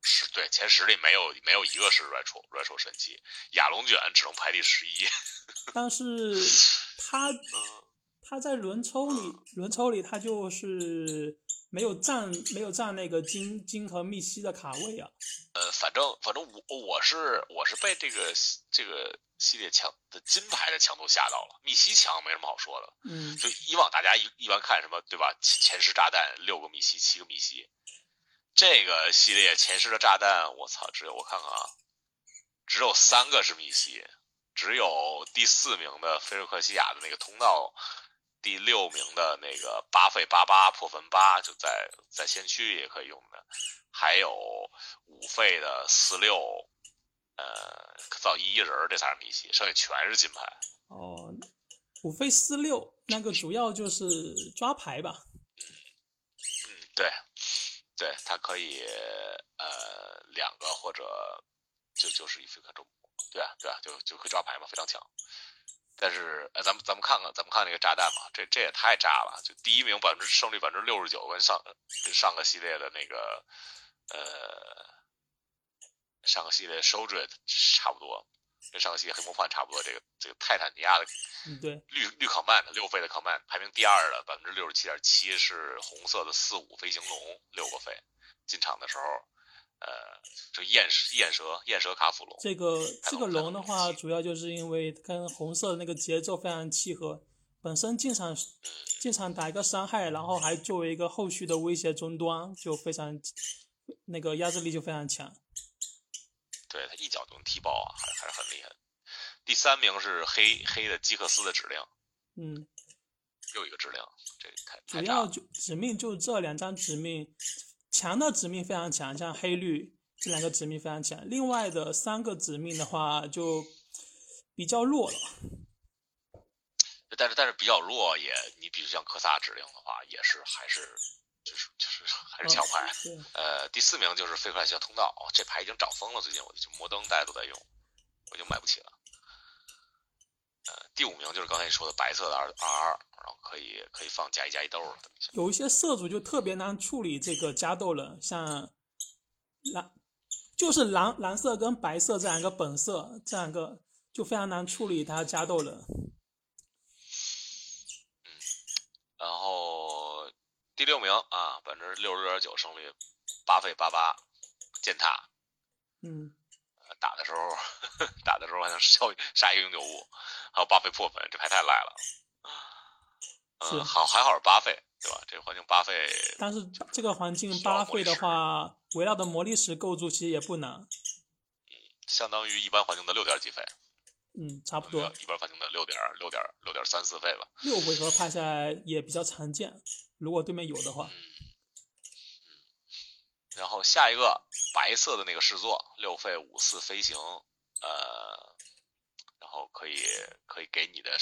Speaker 2: 十，对，前十里没有没有一个是 retro retro 神器，亚龙卷只能排第十一。[laughs]
Speaker 3: 但是他他在轮抽里，轮抽里他就是没有占没有占那个金金和密西的卡位啊。
Speaker 2: 呃，反正反正我我是我是被这个这个系列强的金牌的强度吓到了，密西强没什么好说的。
Speaker 3: 嗯，
Speaker 2: 就以往大家一一般看什么对吧？前前十炸弹六个密西，七个密西，这个系列前十的炸弹，我操，只有我看看啊，只有三个是密西，只有第四名的菲瑞克西亚的那个通道，第六名的那个八费八八破分八就在在先驱也可以用的，还有五费的四六，呃，造一一人儿这仨是谜题，剩下全是金牌。
Speaker 3: 哦，五费四六那个主要就是抓牌吧。
Speaker 2: 嗯，对，对，它可以呃两个或者就就是一费克中，对啊对啊，就就会抓牌嘛，非常强。但是呃，咱们咱们看看咱们看那个炸弹吧，这这也太炸了！就第一名百分之胜率百分之六十九，跟上跟上个系列的那个呃上个系列 s h o d r e d 差不多，跟上个系列黑魔幻差不多。这个这个泰坦尼亚的
Speaker 3: 嗯，对，
Speaker 2: 绿绿康曼的六费的康曼排名第二的百分之六十七点七是红色的四五飞行龙六个费，进场的时候，呃，就焰焰蛇焰蛇卡普龙，
Speaker 3: 这个这个龙的话，主要就是因为跟红色的那个节奏非常契合，本身进场进场打一个伤害，然后还作为一个后续的威胁终端，就非常那个压制力就非常强。
Speaker 2: 对他一脚就能踢爆啊，还还是很厉害。第三名是黑黑的基克斯的指令，
Speaker 3: 嗯，
Speaker 2: 又一个指令，这太
Speaker 3: 主。要就指命就这两张指命，强的指命非常强，像黑绿这两个指命非常强，另外的三个指命的话就比较弱了。
Speaker 2: 但是但是比较弱也，你比如像科萨指令的话，也是还是就是就是还是强牌。
Speaker 3: 对，
Speaker 2: 呃，第四名就是飞克莱西亚通道，哦，这牌已经涨疯了，最近我就摩登大家都在用，我就买不起了。呃，第五名就是刚才你说的白色的二二二，然后可以可以放加一加一兜儿。
Speaker 3: 有一些色组就特别难处理这个加豆了，像蓝就是蓝蓝色跟白色这两个本色，这两个就非常难处理它加豆了。
Speaker 2: 然后第六名啊，百分之六十六点九胜率，八费八八践踏，
Speaker 3: 嗯，
Speaker 2: 呃打的时候 [laughs] 打的时候还能消杀一个永久物，还有八费破粉，这牌太赖了。
Speaker 3: 是
Speaker 2: 嗯，好还好是八费，对吧？这个环境八费，
Speaker 3: 但是这个环境八费的话，围绕的魔力石构筑其实也不难，
Speaker 2: 相当于一般环境的六点几费，
Speaker 3: 嗯，差不多
Speaker 2: 一般环境的六点六点六点三四费吧。
Speaker 3: 六回合拍下来也比较常见，如果对面有的话，
Speaker 2: 然后下一个白色的那个试作六费五四飞行，呃，然后可以可以给你的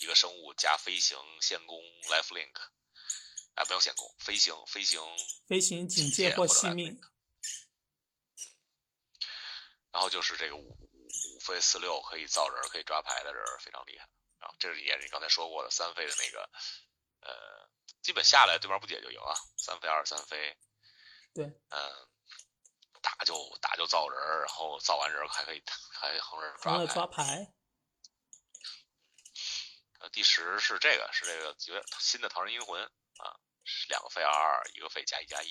Speaker 2: 一个生物加飞行、限攻、life link，啊，不用限攻，飞行飞行，
Speaker 3: 飞行警戒或惜命，
Speaker 2: 然后就是这个五五五费四六可以造人可以抓牌的人非常厉害。然后这是也是你刚才说过的三飞的那个，呃，基本下来对面不解就赢啊，三飞二三飞，
Speaker 3: 对，
Speaker 2: 嗯，打就打就造人，然后造完人还可以还横人儿
Speaker 3: 完了
Speaker 2: 抓牌。
Speaker 3: 抓牌，
Speaker 2: 呃，第十是这个是这个几个新的唐人阴魂啊，是两个费二二，一个费加一加一。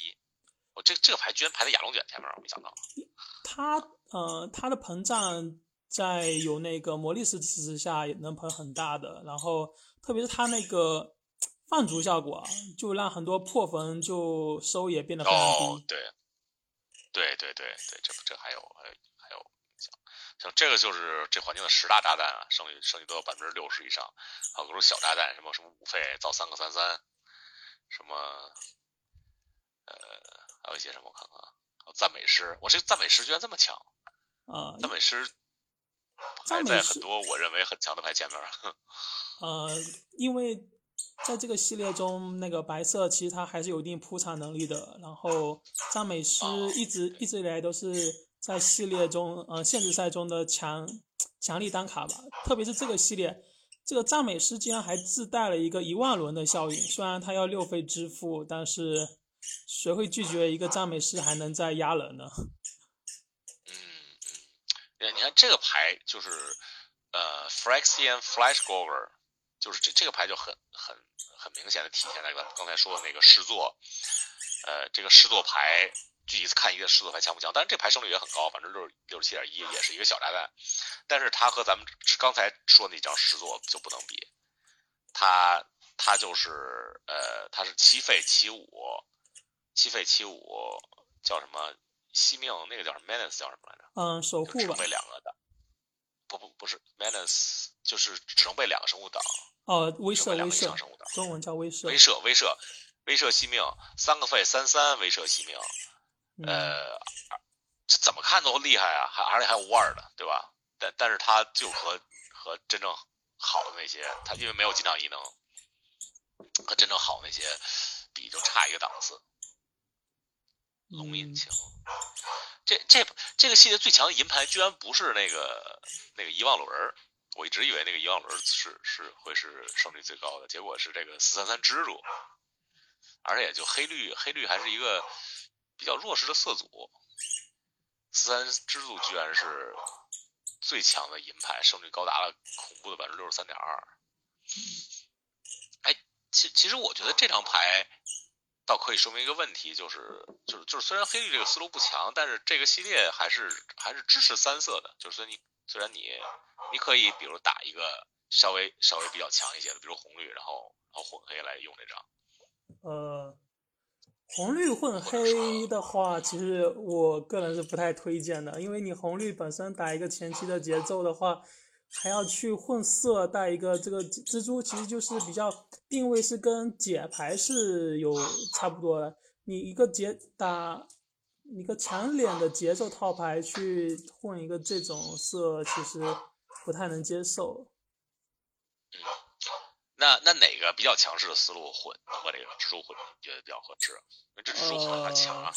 Speaker 2: 我这这个牌居然排在亚龙卷前面，我没想到。
Speaker 3: 它呃它的膨胀在有那个魔力石支持下也能膨很大的，然后特别是它那个 [tsk] 放逐效果啊，就让很多破坟就收也变得非常
Speaker 2: 哦，。对，对对对对，这这还有还有像像这个就是这环境的十大炸弹啊，剩余剩余都有百分之六十以上，还有各种小炸弹，什么什么五费造三个三三，什么呃还有一些什么我看看啊，还有赞美诗，我这个赞美诗居然这么强，
Speaker 3: 啊、
Speaker 2: 赞美诗
Speaker 3: 赞美诗
Speaker 2: 还在很多我认为很强的牌前面。[laughs]
Speaker 3: 呃，因为在这个系列中，那个白色其实它还是有一定铺场能力的。然后赞美诗
Speaker 2: 哦
Speaker 3: 一直一直以来都是在系列中，呃，限制赛中的强强力单卡吧。特别是这个系列，这个赞美诗竟然还自带了一个一万轮的效应。虽然它要六费支付，但是谁会拒绝一个赞美诗还能再压人呢？[laughs]
Speaker 2: 嗯，你看这个牌就是呃，Frexian Flash g o v e r 就是这这个牌就很很很明显的体现在刚刚才说的那个诗作，呃，这个诗作牌具体看一个狮子牌强不强，但是这牌胜率也很高，反正六六十七点一，也是一个小炸弹，但是它和咱们刚才说那张狮座就不能比，它它就是呃它是七费七五，七费七五叫什么？惜命那个叫什么 menace 叫什么来着？
Speaker 3: 嗯，守护吧
Speaker 2: 成，为两个的，不不不是 menace 就是只能被两个生物挡，
Speaker 3: 哦，威慑威慑中文叫威慑。
Speaker 2: 威慑威慑威慑惜命，三个费三三威慑惜命，
Speaker 3: 嗯
Speaker 2: 呃，这怎么看都厉害啊，还而且还有腕儿的，对吧？但但是他就和和真正好的那些，他因为没有进场异能，和真正好的那些比就差一个档次。龙引
Speaker 3: 嗯
Speaker 2: 擎，这这这个系列最强的银牌居然不是那个那个遗忘轮儿，我一直以为那个遗忘轮儿是是会是胜率最高的，结果是这个四三三蜘蛛，而且就黑绿黑绿还是一个比较弱势的色组，三支组居然是最强的银牌，胜率高达了恐怖的百分之六十三点二。哎，其其实我觉得这张牌倒可以说明一个问题，就是就是就是虽然黑绿这个思路不强，但是这个系列还是还是支持三色的，就是说你虽然你你可以比如打一个稍微稍微比较强一些的，比如红绿，然后然后混黑来用这张。
Speaker 3: 呃，红绿混黑的话，其实我个人是不太推荐的，因为你红绿本身打一个前期的节奏的话，还要去混色带一个这个蜘蛛，其实就是比较定位是跟解牌是有差不多的。你一个节打一个强脸的节奏套牌去混一个这种色，其实不太能接受。
Speaker 2: 那那哪个比较强势的思路混和这个蜘蛛混，你觉得比较合适？因为这蜘蛛混很强啊。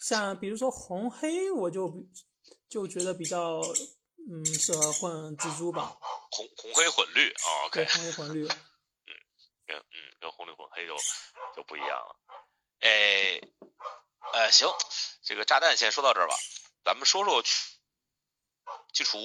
Speaker 3: 像比如说红黑，我就比就觉得比较嗯适合混蜘蛛吧，
Speaker 2: 红红黑混绿哦
Speaker 3: 对
Speaker 2: ，，OK，
Speaker 3: 红黑混绿。[laughs]
Speaker 2: 跟嗯跟红绿混黑就就不一样了。哎，呃，行，这个炸弹先说到这儿吧，咱们说说去去除，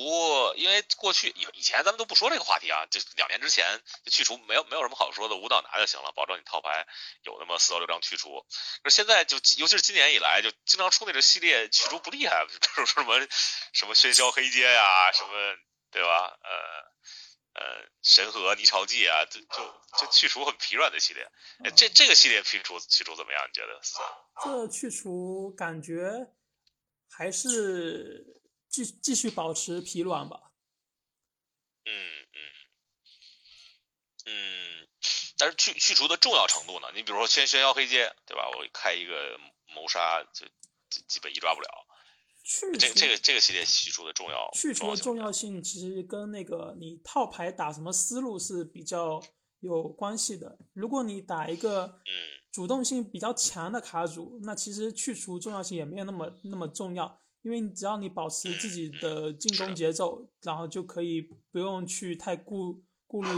Speaker 2: 因为过去以以前咱们都不说这个话题啊，就两年之前就去除没有没有什么好说的，无导拿就行了，保证你套牌有那么四到六张去除。可是现在就尤其是今年以来，就经常出那个系列去除不厉害，[laughs] 比如说什么什么喧嚣黑街呀，什么对吧？呃呃，神和泥潮记啊，就就就去除很疲软的系列。哎这这个系列去除去除怎么样？你觉得？
Speaker 3: 这去除感觉还是继继续保持疲软吧。
Speaker 2: 嗯嗯嗯，但是去去除的重要程度呢？你比如说喧喧嚣黑街，对吧？我开一个谋杀，就基基本一抓不了。
Speaker 3: 去
Speaker 2: 这这个这个系列去除的重要
Speaker 3: 去除的重要性其实跟那个你套牌打什么思路是比较有关系的。如果你打一个
Speaker 2: 嗯
Speaker 3: 主动性比较强的卡组，那其实去除重要性也没有那么那么重要，因为只要你保持自己的进攻节奏，然后就可以不用去太顾顾虑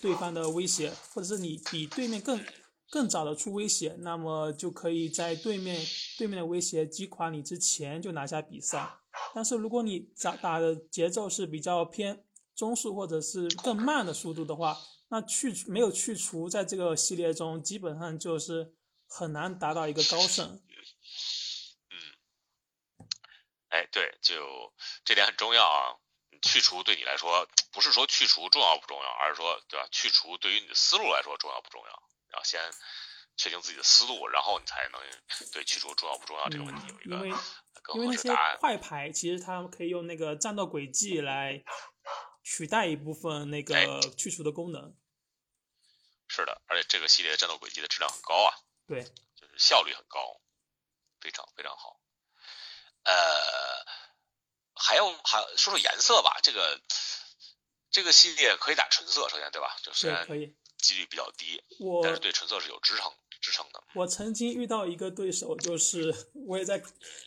Speaker 3: 对方的威胁，或者是你比对面更更早的出威胁，那么就可以在对面对面的威胁击垮你之前就拿下比赛。但是如果你打打的节奏是比较偏中速或者是更慢的速度的话，那去没有去除，在这个系列中基本上就是很难达到一个高胜。
Speaker 2: 哎，对，就这点很重要啊。去除对你来说，不是说去除重要不重要，而是说，对吧？去除对于你的思路来说重要不重要？然后先确定自己的思路，然后你才能对去除重要不重要这个问题有一
Speaker 3: 嗯因为
Speaker 2: 个更
Speaker 3: 因为那些
Speaker 2: 合适的答案。
Speaker 3: 快牌其实它可以用那个战斗轨迹来取代一部分那
Speaker 2: 哎
Speaker 3: 个去除的功能。
Speaker 2: 是的，而且这个系列战斗轨迹的质量很高啊。
Speaker 3: 对，
Speaker 2: 就是效率很高，非常非常好。呃，还有还说说颜色吧，这个这个系列可以打纯色，首先对吧？就虽
Speaker 3: 对，
Speaker 2: 然
Speaker 3: 可以。
Speaker 2: 几率比较低，
Speaker 3: 我
Speaker 2: 但是对纯色是有支撑支撑的。
Speaker 3: 我曾经遇到一个对手，就是我也在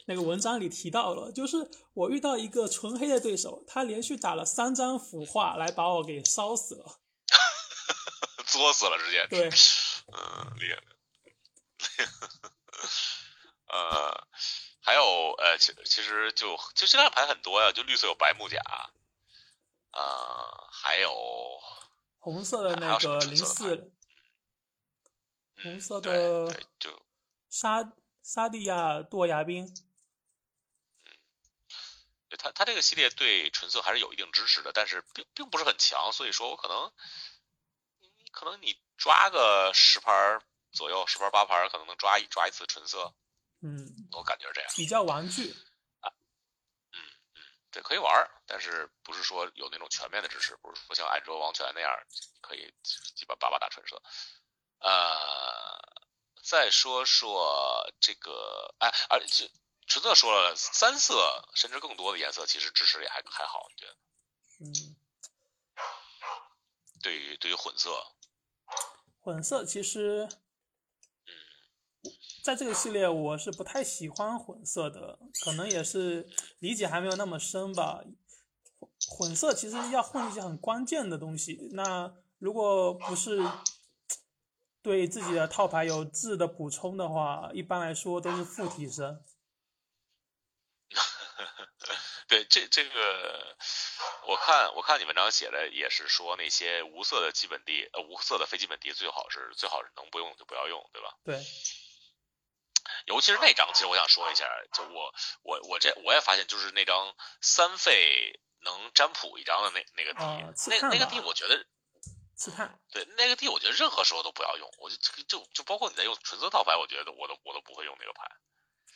Speaker 3: 那个文章里提到了，就是我遇到一个纯黑的对手，他连续打了三张腐化来把我给烧死了。[laughs]
Speaker 2: 作死了，直接。
Speaker 3: 对，[laughs]
Speaker 2: 嗯，厉害。[laughs] 呃，还有呃，其其实就就现在牌很多呀，就绿色有白木甲，呃，还有
Speaker 3: 红色的那个零四，
Speaker 2: 嗯
Speaker 3: 红色
Speaker 2: 对
Speaker 3: 的
Speaker 2: 对，就
Speaker 3: 沙沙地亚舵牙兵，
Speaker 2: 对它它这个系列对纯色还是有一定支持的，但是并并不是很强，所以说我可能，你可能你抓个十盘左右，十盘八盘可能能抓一抓一次纯色，
Speaker 3: 嗯，
Speaker 2: 我感觉是这样。
Speaker 3: 比较玩具啊，嗯嗯。
Speaker 2: 对，可以玩儿，但是不是说有那种全面的支持，不是说像安卓王权那样可以基本八八打纯色。呃，再说说这个，哎，而且纯色说了三色甚至更多的颜色，其实支持也还还好，你觉得？
Speaker 3: 嗯，
Speaker 2: 对于对于混色，
Speaker 3: 混色其实，
Speaker 2: 嗯，
Speaker 3: 在这个系列我是不太喜欢混色的，可能也是理解还没有那么深吧。混色其实要混一些很关键的东西，那如果不是对自己的套牌有质的补充的话，一般来说都是负提升。[laughs]
Speaker 2: 对，这这个我看我看你文章写的也是说那些无色的基本地，呃，无色的非基本地最好是最好是能不用就不要用，对吧？
Speaker 3: 对，
Speaker 2: 尤其是那张，其实我想说一下，就我我我这我也发现，就是那张三费能占卜一张的那那个地，那那个地我觉得
Speaker 3: 刺探，
Speaker 2: 对那个地，我觉得任何时候都不要用，我就就就包括你在用纯色套牌，我觉得我都我都不会用那个牌。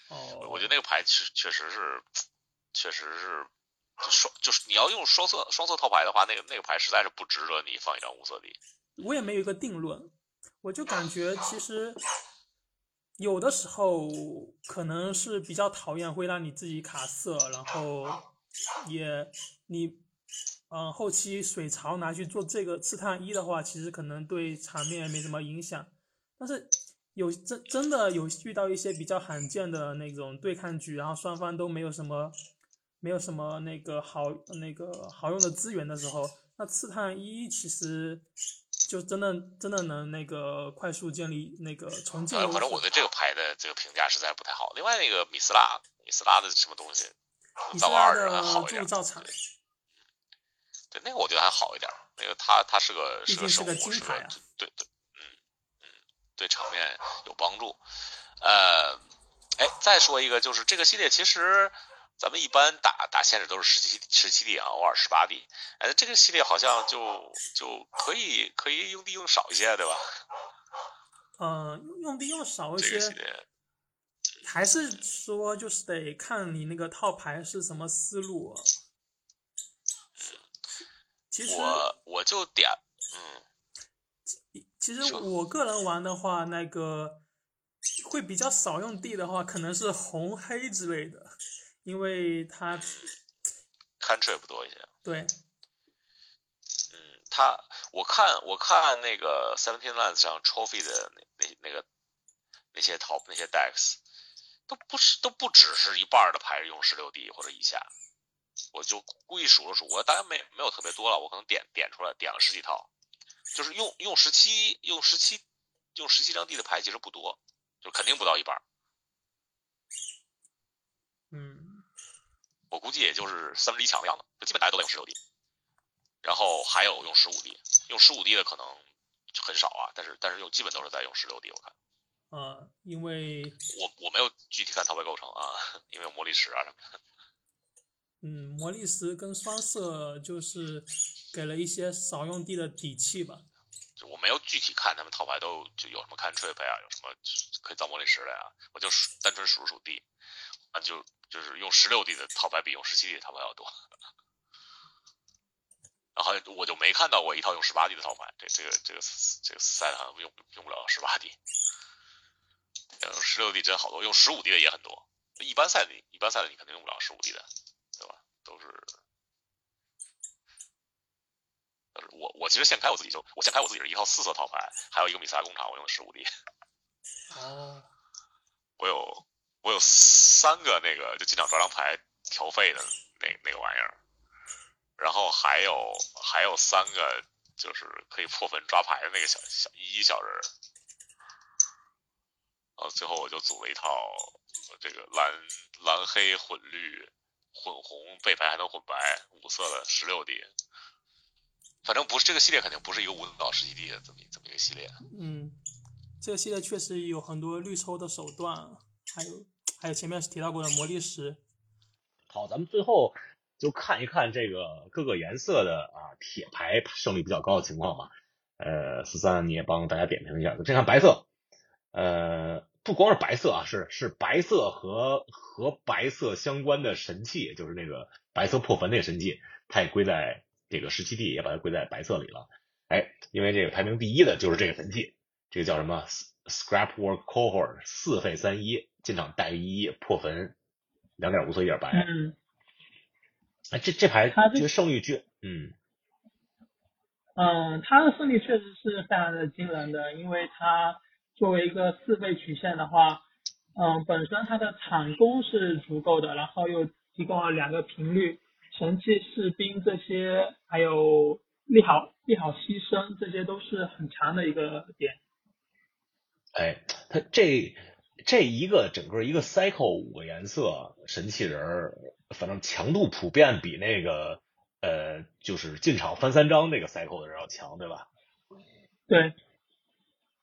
Speaker 3: 哦，
Speaker 2: 我觉得那个牌确确实是，确实是就双就是你要用双色双色套牌的话，那个那个牌实在是不值得你放一张无色地。
Speaker 3: 我也没有一个定论，我就感觉其实有的时候可能是比较讨厌，会让你自己卡色，然后也你嗯后期水槽拿去做这个刺探一的话，其实可能对场面没什么影响，但是。有真真的有遇到一些比较罕见的那种对抗局，然后双方都没有什么没有什么那个好那个好用的资源的时候，那刺探一其实就真的真的能那个快速建立那个重建
Speaker 2: 呃，反正我对这个牌的这个评价实在是不太好。另外那个米斯拉，米斯拉的什么东西，造个
Speaker 3: 米斯拉
Speaker 2: 二人还好一点。
Speaker 3: 铸造厂，
Speaker 2: 对，那个我觉得还好一点。那个他他是个
Speaker 3: 毕竟是个
Speaker 2: 是个守护，是个
Speaker 3: 金牌啊
Speaker 2: 对对，嗯嗯，对场面有帮助。呃，哎，再说一个，就是这个系列其实咱们一般打打限制都是十七十七 D 啊，偶尔十八 D。哎，这个系列好像就就可以可以用地用少一些，对吧？
Speaker 3: 嗯，用地用少一
Speaker 2: 这个系
Speaker 3: 些，
Speaker 2: 列，
Speaker 3: 还是说就是得看你那个套牌是什么思路啊。其实
Speaker 2: 我我就点，嗯，
Speaker 3: 其实我个人玩的话，那个会比较少用地的话，可能是红黑之类的，因为
Speaker 2: 他 country 不多一些。
Speaker 3: 对
Speaker 2: 嗯，他我看我看那个 Seventeen Lands 上 Trophy 的那那那个那些 Top 那些 decks 都不是都不只是一半的牌是用十六 D 或者以下，我就故意数了数，我当然没没有特别多了，我可能点点出来点了十几套，就是用用十七用十七用十七张地的牌其实不多，就肯定不到一半儿，
Speaker 3: 嗯
Speaker 2: 我估计也就是三分之一强的样子，就基本大家都在用十六 D，然后还有用十五 D，用十五 D 的可能很少啊，但是但是用基本都是在用十六 D，我看。
Speaker 3: 呃，因为
Speaker 2: 我我没有具体看套牌构成啊，因为有魔力石啊什么的。
Speaker 3: 嗯，魔力石跟双色就是给了一些少用地的底气吧。
Speaker 2: 就我没有具体看他们套牌都就有什么看 trip 呀，有什么可以造魔力石的呀，我就数单纯数数 D，啊就就是用十六 D 的套牌比用十七 D 的套牌要多。然后我就没看到过一套用十八 D 的套牌，这这个这个这个赛好像用用不了十八 D，用十六 D 真好多，用十五 D 的也很多。一般赛的一般赛的你肯定用不了十五 D 的，对吧？都是但是我我其实现开我自己就我现开我自己是一套四色套牌，还有一个米萨工厂，我用的十五 D，
Speaker 3: 哦，
Speaker 2: 我有我有三个那个就进场抓张牌调费的那那个玩意儿，然后还有还有三个就是可以破坟抓牌的那个小小一小人儿，然后最后我就组了一套这个蓝蓝黑混绿混红背牌还能混白五色的十六 D。反正不是这个系列，肯定不是一个无脑十七 D 的这么这么一个系列。
Speaker 3: 嗯，这个系列确实有很多绿抽的手段，还有还有前面提到过的魔力石。
Speaker 1: 好，咱们最后就看一看这个各个颜色的啊铁牌胜率比较高的情况吧。呃，四三你也帮大家点评一下。先看白色，呃，不光是白色啊，是是白色和和白色相关的神器，就是那个白色破坟那个神器，它也归在这个十七 D，也把它归在白色里了。哎，因为这个排名第一的就是这个神器，这个叫什么 Scrapwork Cohort 四费三一，进场带一破坟，两点五色一点白。
Speaker 3: 嗯，
Speaker 1: 哎，这这牌
Speaker 3: 他这
Speaker 1: 这个胜率居，嗯，
Speaker 3: 嗯，他的胜率确实是非常的惊人的，因为他作为一个四倍曲线的话，嗯，本身它的产攻是足够的，然后又提供了两个频率，神器士兵这些，还有利好利好牺牲，这些都是很强的一个点。
Speaker 1: 哎，他这这一个整个一个 cycle 五个颜色神器人，反正强度普遍比那个呃，就是进场翻三张那个 cycle 的人要强，对吧？
Speaker 3: 对，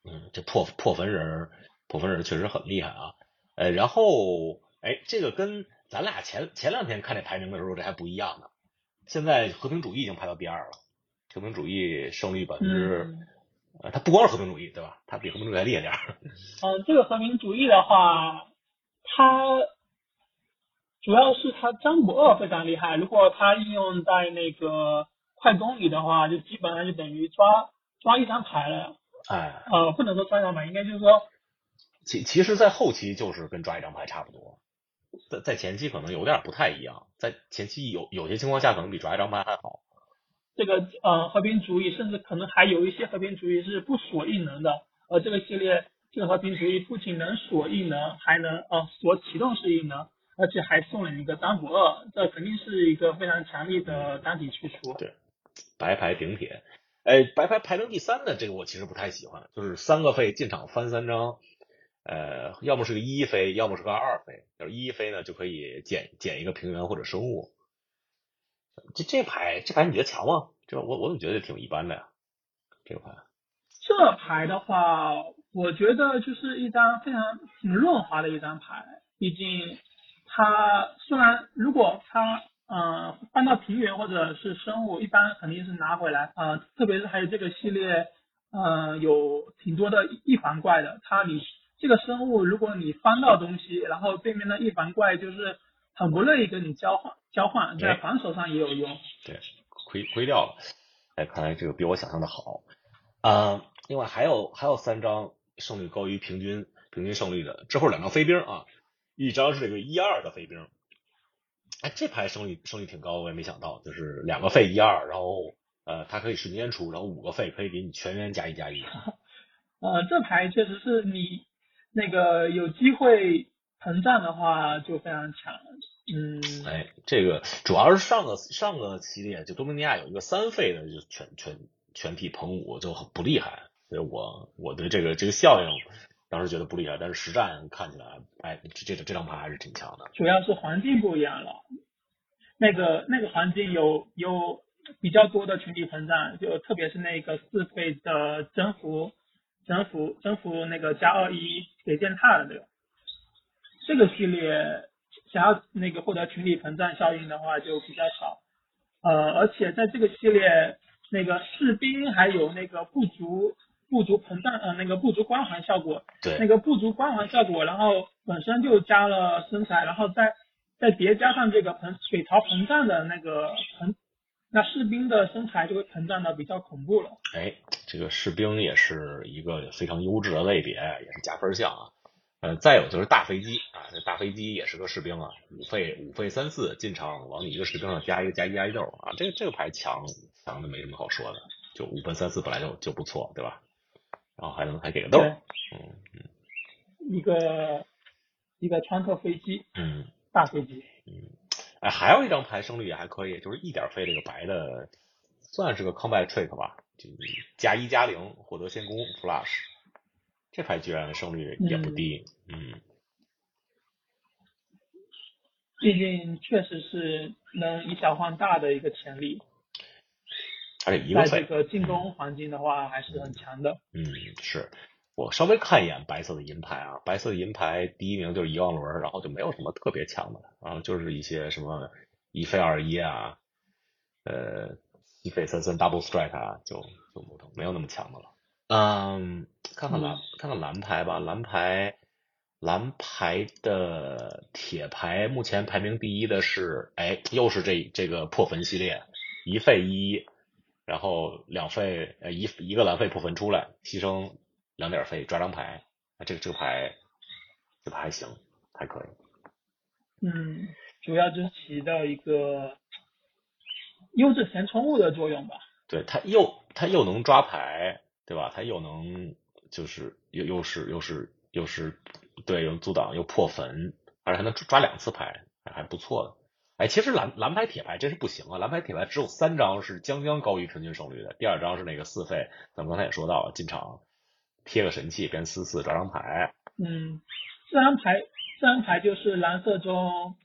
Speaker 1: 嗯，这破破坟人，破坟人确实很厉害啊。呃，然后哎，这个跟咱俩前前两天看这排名的时候，这还不一样呢。现在和平主义已经排到第二了，和平主义胜率百分之，
Speaker 3: 嗯
Speaker 1: 呃，它不光是和平主义，对吧？它比和平主义还厉害点儿。
Speaker 3: 嗯，这个和平主义的话，它主要是它占卜二非常厉害。如果它应用在那个快攻里的话，就基本上就等于抓抓一张牌了。
Speaker 1: 哎，
Speaker 3: 呃，不能说抓一张牌，应该就是说，
Speaker 1: 其其实，在后期就是跟抓一张牌差不多，在在前期可能有点不太一样，在前期有有些情况下可能比抓一张牌还好。
Speaker 3: 这个呃和平主义，甚至可能还有一些和平主义是不锁异能的。而这个系列，这个和平主义不仅能锁异能，还能呃锁启动式异能，而且还送了一个单补二，这肯定是一个非常强力的单体去除。
Speaker 1: 对白牌顶铁，哎，白牌排名第三的这个我其实不太喜欢，就是三个费进场翻三张，呃，要么是个一飞，要么是个二飞。要是一飞呢，就可以捡捡一个平原或者生物。这这牌这牌你觉得强吗？这我我怎么觉得挺一般的呀？这个牌，
Speaker 3: 这牌的话，我觉得就是一张非常挺润滑的一张牌。毕竟它虽然如果它嗯搬到平原或者是生物，一般肯定是拿回来。呃，特别是还有这个系列，呃，有挺多的一环怪的。它你这个生物，如果你翻到东西，然后对面的一环怪就是很不乐意跟你交换交换，在防守上也有用。
Speaker 1: 对，亏亏掉了。哎，看来这个比我想象的好。啊、另外还有还有三张胜率高于平均平均胜率的，之后两张飞兵啊，一张是这个一二的飞兵。哎，这牌胜率胜率挺高，我也没想到，就是两个费一二，然后呃，它可以瞬间出，然后五个费可以给你全员加一加一。[laughs]
Speaker 3: 呃，这牌确实是你那个有机会膨胀的话就非常强。嗯，
Speaker 1: 哎，这个主要是上个上个系列就多米尼亚有一个三费的，就全全全体捧五就很不厉害，所以我我对这个这个效应当时觉得不厉害，但是实战看起来，哎，这这这张牌还是挺强的。
Speaker 3: 主要是环境不一样了。那个那个环境有有比较多的群体膨胀，就特别是那个四费的征服征服征服那个加二一给践踏的那个这个系列，想要那个获得群体膨胀效应的话就比较少。呃，而且在这个系列，那个士兵还有那个不足不足膨胀呃那个不足光环效果，
Speaker 1: 对那，
Speaker 3: 个不足光环效果，然后本身就加了身材，然后再再叠加上这个膨水槽膨胀的那个膨，那士兵的身材就会膨胀的比较恐怖了。
Speaker 1: 哎，这个士兵也是一个非常优质的类别，也是加分项啊。呃，再有就是大飞机啊，这大飞机也是个士兵啊，五费五费三四进场往你一个士兵上加一个加一加一豆啊，这个这个牌强强的没什么好说的，就五分三四本来就就不错，对吧？然后还能还给个豆，
Speaker 3: 嗯
Speaker 1: 嗯
Speaker 3: 一个一个穿透飞机，
Speaker 1: 嗯
Speaker 3: 大飞机。
Speaker 1: 嗯哎，还有一张牌胜率也还可以，就是一点费这个白的，算是个 combat trick 吧，就加一加零获得先攻 flash，这牌居然胜率也不低，嗯
Speaker 3: 毕竟确实是能以小换大的一个潜力，
Speaker 1: 而且一个费，
Speaker 3: 在这个进攻环境的话还是很强的。
Speaker 1: 嗯，是我稍微看一眼白色的银牌啊，白色的银牌第一名就是遗忘轮，然后就没有什么特别强的了，然后就是一些什么一费二一啊，呃，一费三三 double strike 啊，就就没有那么强的了。嗯，看看蓝看看蓝牌吧，蓝牌蓝牌的铁牌目前排名第一的是，哎，又是这这个破坟系列，一费一，然后两费呃一一个蓝费破坟出来，牺牲两点费抓张牌，啊这个这个牌这个牌还行，还可以。
Speaker 3: 嗯，主要就是起到一个优质填充物的作用吧。
Speaker 1: 对，它又它又能抓牌，对吧？他又能就是又又是又是又是对，又阻挡又破坟，而且还能抓两次牌，还还不错的。哎，其实蓝蓝牌铁牌真是不行啊！蓝牌铁牌只有三张是将将高于平均胜率的，第二张是那个四费，咱们刚才也说到了，进场贴个神器变四四抓张牌。
Speaker 3: 嗯，自然牌自然牌就是蓝色中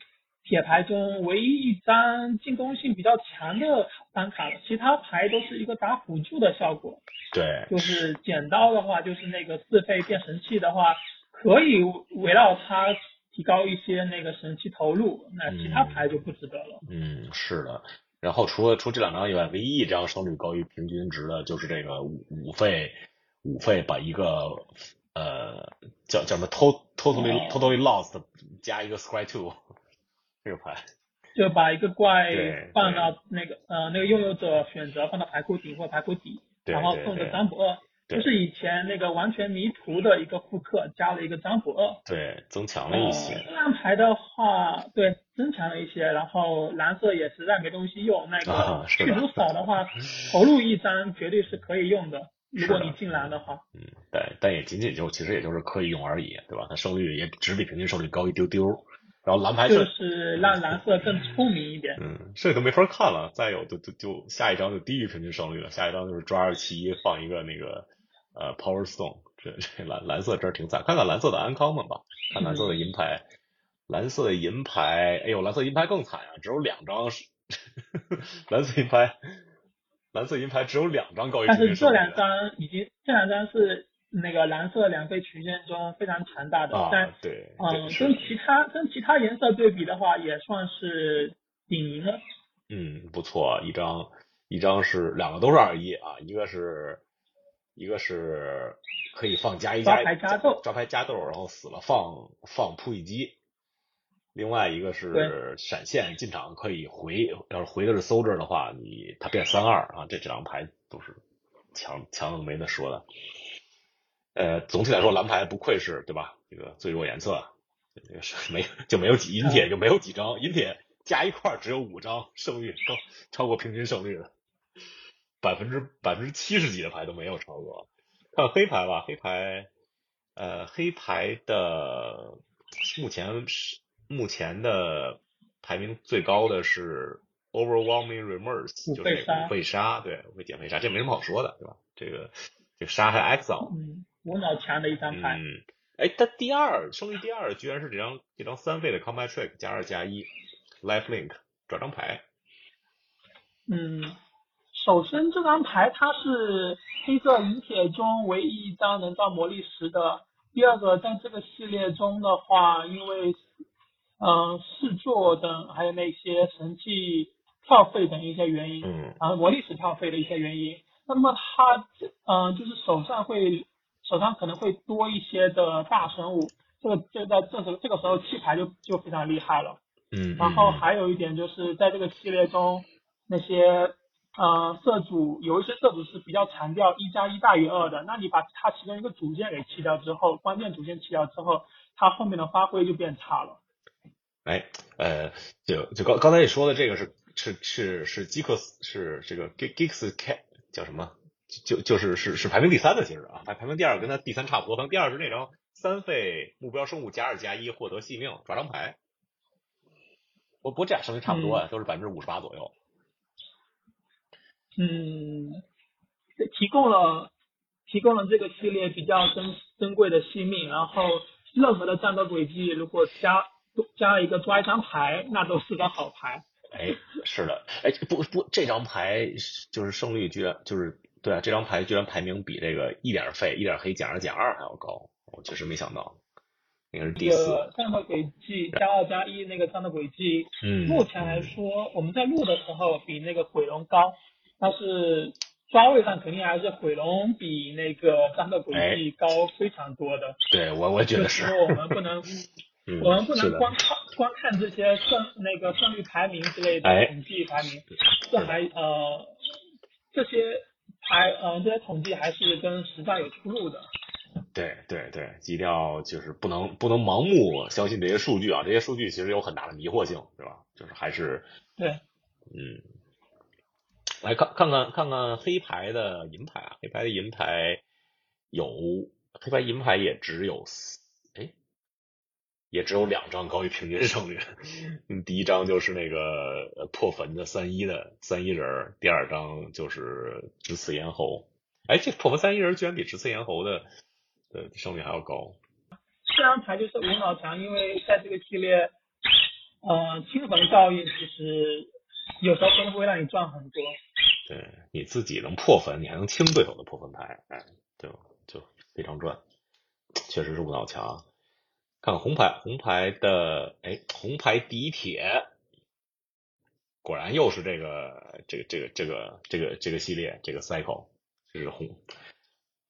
Speaker 3: 铁牌中唯一一张进攻性比较强的单卡了，其他牌都是一个打辅助的效果。
Speaker 1: 对，
Speaker 3: 就是剪刀的话，就是那个四费变神器的话，可以围绕它提高一些那个神器投入，那其他牌就不值得了。
Speaker 1: 嗯，是的。然后除了除这两张以外，唯一一张胜率高于平均值的就是这个五五费五费把一个呃叫叫什么 to totally
Speaker 3: 哦
Speaker 1: totally lost 加一个 scry two 这个牌。
Speaker 3: 就把一个怪放到那个呃那个拥有者选择放到牌库顶或牌库底，然后送个占卜二，就是以前那个完全迷途的一个复刻，加了一个占卜二。
Speaker 1: 对，增强了一些。
Speaker 3: 这张牌的话，对增强了一些，然后蓝色也实在没东西用，那个去除扫的话，[laughs] 投入一张绝对是可以用的。如果你进蓝的话，
Speaker 1: 嗯，对但也仅仅就其实也就是可以用而已，对吧？它胜率也只比平均胜率高一丢丢。然后蓝牌
Speaker 3: 就是让蓝色更聪明一点。
Speaker 1: 嗯，这都没法看了。再有就就就下一张就低于平均胜率了，下一张就是抓二七一放一个那个呃 Power Stone，这这蓝蓝色真是挺惨。看看蓝色的安康们吧，看蓝色的银牌，蓝色的银牌，哎呦，蓝色银牌更惨啊，只有两张是 [laughs] 蓝色银牌，蓝色银牌只有两张高于平
Speaker 3: 但是
Speaker 1: 均胜率的。
Speaker 3: 这两张已经这两张是那个蓝色两费曲线中非常强大的，
Speaker 1: 啊
Speaker 3: 但，
Speaker 1: 对，
Speaker 3: 嗯跟其他跟其他颜色对比的话，也算是顶赢了。
Speaker 1: 嗯，不错，一张一张是两个都是二一啊，一个是一个是可以放加一
Speaker 3: 抓
Speaker 1: 加
Speaker 3: 牌加豆
Speaker 1: 抓牌加豆，然后死了放放扑一击。另外一个是闪现进场可以回，要是回的是 soldier 的话，你它变三二啊，这这张牌都是强强的没得说的。呃，总体来说，蓝牌不愧是对吧？这个最弱颜色，这个是没就没有几银铁就没有几张，银铁加一块儿只有五张，胜率高超过平均胜率的，百分之百分之七十几的牌都没有超过。看黑牌吧，黑牌，呃，黑牌的目前是目前的排名最高的是 Overwhelming Remorse，就是
Speaker 3: 被杀
Speaker 1: 五费杀，对，五费减被杀，这没什么好说的，对吧？这个这个杀还 Exile，
Speaker 3: 嗯，无脑强的一张牌。
Speaker 1: 嗯，哎，他第二胜率第二居然是这张这张三费的 Combat Trick 加二加一 Life Link 转张牌，
Speaker 3: 嗯，首先这张牌它是黑色银铁中唯一一张能造魔力石的。第二个，在这个系列中的话，因为嗯、呃试作等还有那些神器跳费等一些原因，
Speaker 1: 嗯
Speaker 3: 然后魔力石跳费的一些原因，那么它嗯、呃就是手上会手上可能会多一些的大生物，这个就在这时这个时候弃牌就就非常厉害了。
Speaker 1: 嗯，
Speaker 3: 然后
Speaker 1: 嗯
Speaker 3: 还有一点就是在这个系列中，那些呃色组有一些色组是比较强调一加一大于二的，那你把它其中一个组件给弃掉之后，关键组件弃掉之后，它后面的发挥就变差了。
Speaker 1: 哎，呃，就就刚刚才你说的这个是是是是 Gix 是这个 Gix Cat 叫什么？就就是是是排名第三的，其实啊，排排名第二跟他第三差不多，排名第二是那张三费目标生物加二加一获得细命抓张牌。我不过这俩胜率差不多啊，都是百分之五十八左右。
Speaker 3: 嗯，提供了提供了这个系列比较珍珍贵的细命，然后任何的战斗轨迹如果加加了一个抓一张牌，那都是张好牌。
Speaker 1: 哎，是的，哎，不不，这张牌就是胜率居然就是对啊，这张牌居然排名比这个一点费一点黑减二减二还要高，我确实没想到，应该是第四。
Speaker 3: 这个战斗轨迹加二加一那个战斗轨迹，
Speaker 1: 嗯，
Speaker 3: 目前来说，我们在录的时候比那个鬼龙高，但是抓位上肯定还是毁龙比那个三个轨
Speaker 1: 哎
Speaker 3: 迹高非常多的。
Speaker 1: 对我我觉得是
Speaker 3: 就，是我们不能，[laughs]
Speaker 1: 嗯
Speaker 3: 我们不能光看光看这些胜那个胜率排名之类的
Speaker 1: 哎
Speaker 3: 统计排名，这还呃这些排呃这些统计还是跟实战有出入的。
Speaker 1: 对对对，一定要就是不能不能盲目相信这些数据啊，这些数据其实有很大的迷惑性，对吧？就是还是
Speaker 3: 对，
Speaker 1: 嗯，来看看看看看黑牌的银牌啊，黑牌的银牌有黑牌银牌也只有四哎，也只有两张高于平均胜率。[laughs] 嗯，第一张就是那个呃破坟的三一的三一人儿，第二张就是直刺咽喉。哎，这破坟三一人居然比直刺咽喉的的胜率还要高。
Speaker 3: 这张牌就是无脑强，因为在这个系列，呃，清魂效应其实有时候真的会让你赚很多。
Speaker 1: 对，你自己能破坟，你还能清对手的破坟牌，哎，就就非常赚，确实是无脑强。看看红牌，红牌的，哎，红牌第一铁，果然又是这个这个这个这个这个这个系列这个 cycle，就是红，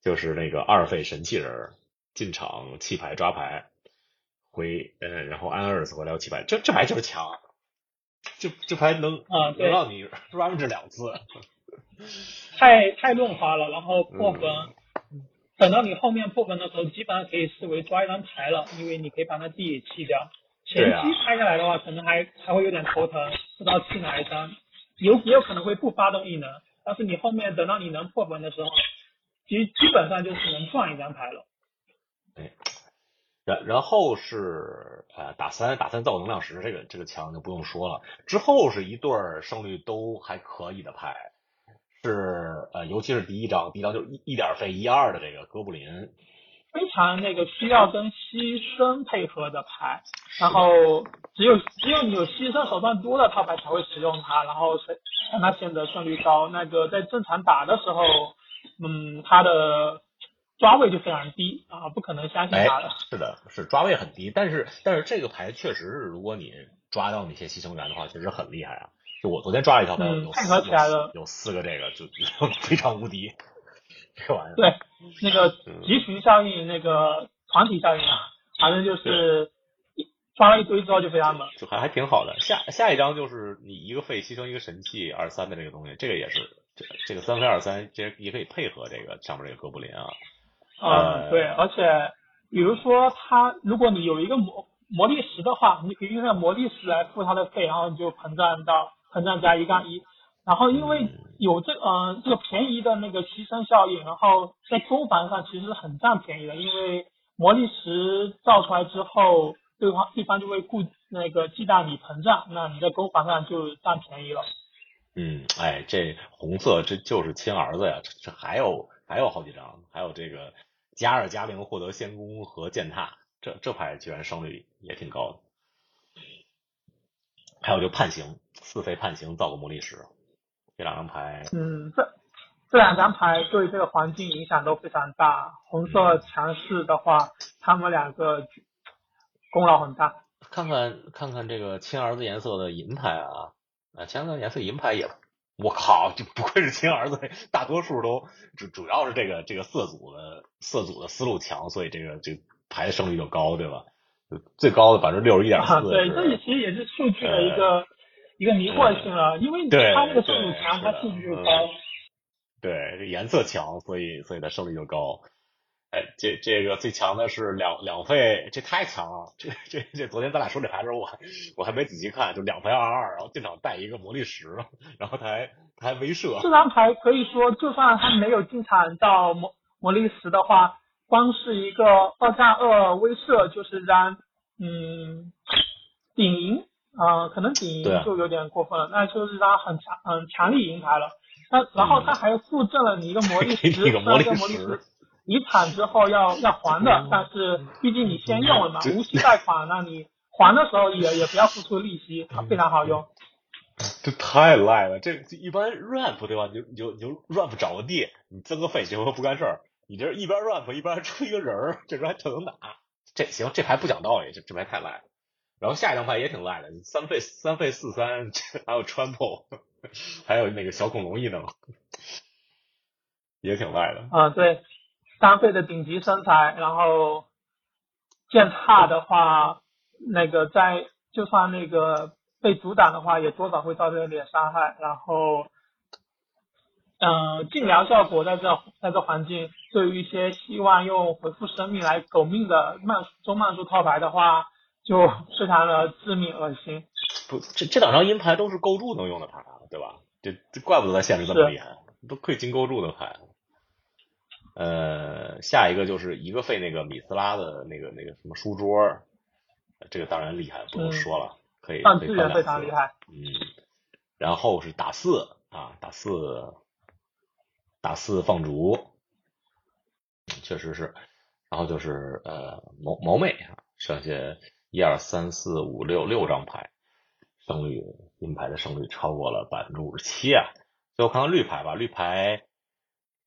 Speaker 1: 就是那个二费神器人儿进场弃牌抓牌，回呃，然后安二斯回来要弃牌，这这牌就是强，这这牌能
Speaker 3: 啊
Speaker 1: 能让你 run 这两次。
Speaker 3: 太太润滑了，然后破分，
Speaker 1: 嗯
Speaker 3: 等到你后面破分的时候，基本上可以视为抓一张牌了，因为你可以把那地也弃掉。前期拍下来的话，可能还还会有点头疼，不知道弃哪一张，有也有可能会不发动异能，但是你后面等到你能破分的时候，其实基本上就是能赚一张牌了。
Speaker 1: 然然后是呃打三打三造能量石这个这个强就不用说了，之后是一对儿胜率都还可以的牌，是呃尤其是第一张，第一张就是一一点费一二的这个哥布林，
Speaker 3: 非常那个需要跟牺牲配合的牌，然后只有只有你有牺牲手段多的套牌才会使用它，然后才让它显得胜率高。那个在正常打的时候，嗯，它的抓位就非常低啊，不可能相信
Speaker 1: 哎
Speaker 3: 它的。
Speaker 1: 是的，是抓位很低，但是但是这个牌确实是，如果你抓到那些牺牲员的话，确实很厉害啊。就我昨天抓了一套牌，有
Speaker 3: 嗯配合
Speaker 1: 四
Speaker 3: 起来了
Speaker 1: 有有四个这个就就非常无敌，这玩意儿。
Speaker 3: 对，那个
Speaker 1: 嗯
Speaker 3: 集群效应，那个团体效应啊，反正就是抓了一堆之后就非常猛。
Speaker 1: 就还还挺好的。下下一张就是你一个费牺牲一个神器二三的这个东西，这个也是这这个三费二三，这也可以配合这个上面这个哥布林啊。呃
Speaker 3: 嗯，对，而且比如说他，如果你有一个魔魔力石的话，你可以用那个魔力石来付它的费，然后你就膨胀到膨胀加一杠一。然后因为有这呃这个便宜的那个牺牲效应，然后在攻防上其实很占便宜的，因为魔力石造出来之后，对方对方就会顾那个忌惮你膨胀，那你在攻防上就占便宜了。
Speaker 1: 嗯，哎，这红色这就是亲儿子呀，这这还有还有好几张，还有这个加二加零获得先攻和践踏，这这牌居然胜率也挺高的。还有就判刑，四费判刑造个魔力石，这两张牌
Speaker 3: 嗯，这这两张牌对这个环境影响都非常大。红色强势的话，他们两个功劳很大。
Speaker 1: 看看看看这个亲儿子颜色的银牌啊，啊，亲儿子颜色银牌也，我靠，就不愧是亲儿子，大多数都主主要是这个这个色组的色组的思路强，所以这个这个牌的胜率就高，对吧？最高的百分之六十一点
Speaker 3: 啊，
Speaker 1: 四，
Speaker 3: 对，这也其实也是数据的一个、一个迷惑性了，因为
Speaker 1: 对
Speaker 3: 它那个数据
Speaker 1: 对
Speaker 3: 强，它
Speaker 1: 是的
Speaker 3: 数据就
Speaker 1: 嗯
Speaker 3: 高。
Speaker 1: 对，这颜色强，所以所以它胜率就高。哎，这这个最强的是两两费，这太强了。这这这，昨天咱俩说这牌的时候，我还我还没仔细看，就两费二二，然后进场带一个魔力石，然后他还他还威慑。
Speaker 3: 这张牌可以说，就算他没有进场到魔魔力石的话，光是一个二战二威慑，就是让嗯顶赢，呃，可能顶就有点过分了，那就是他很强很强力银牌了。那然后他还附赠了你一个魔力 [laughs] 石，
Speaker 1: 魔力
Speaker 3: 魔力
Speaker 1: 石
Speaker 3: 石遗产之后要要还的，但是毕竟你先用了嘛，无息贷款，那你还的时候也也不要付出利息，它非常好用。
Speaker 1: 这太赖了，这这一般 rap 对吧？你就你就你就 rap 找个地，你增个费，结果不干事儿。你这一边 rap 一边出一个人儿，这时候还特能打。这行，这牌不讲道理，这这牌太赖了。然后下一张牌也挺赖的，三费三费四三，[laughs] 还有穿透，[laughs] 还有那个小恐龙异能。也挺赖的。
Speaker 3: 啊、对，三费的顶级身材，然后剑踏的话，那个在就算那个被阻挡的话，也多少会造成一点伤害。然后，嗯、呃，近疗效果在这在这环境，对于一些希望用回复生命来苟命的慢中慢速套牌的话，就非常的致命恶心。
Speaker 1: 不，这这两张银牌都是构筑能用的牌啊，对吧？这这怪不得他限制这么厉害，都可以进构筑的牌。呃，下一个就是一个费那个米斯拉的那个那个什么书桌，这个当然厉害，不用说了，可以
Speaker 3: 放
Speaker 1: 可以放两
Speaker 3: 资源非常
Speaker 1: 次
Speaker 3: 厉害。
Speaker 1: 嗯，然后是打四啊，打四，打四放逐，确实是。然后就是呃毛毛妹啊，剩下一二三四五六六张牌，胜率银牌的胜率超过了百分之五十七啊。最后看看绿牌吧，绿牌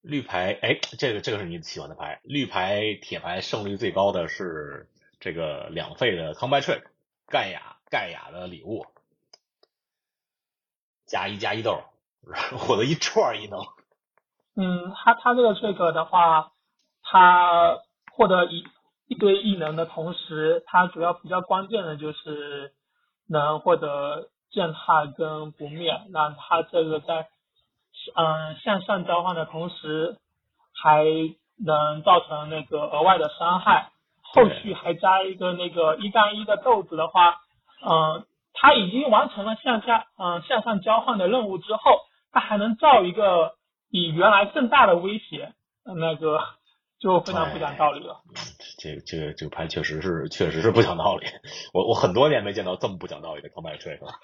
Speaker 1: 绿牌，哎，这个这个是你喜欢的牌，绿牌铁牌胜率最高的是这个两费的康拜 trick 盖亚盖亚的礼物，加一加一豆，获得一串异能。
Speaker 3: 嗯，他他这个 trick 的话，他获得一一堆异能的同时，他主要比较关键的就是能获得践踏跟不灭，那他这个在嗯向上交换的同时，还能造成那个额外的伤害。后续还加一个那个一杠一的豆子的话，嗯，他已经完成了向下嗯向上交换的任务之后，他还能造一个比原来更大的威胁，那个就非常不讲道理了。
Speaker 1: 这个这个这个牌确实是确实是不讲道理，[laughs] 我我很多年没见到这么不讲道理的 comeback trick 了。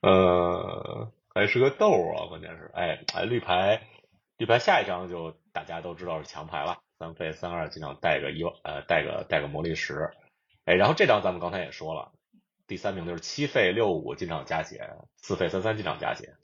Speaker 1: [laughs] 呃，还是个豆啊，关键是，哎哎，绿牌绿牌下一张就大家都知道是强牌了，三费三二进场带个一万呃带个带个魔力石，哎，然后这张咱们刚才也说了，第三名就是七费六五进场加血，四费三三进场加血，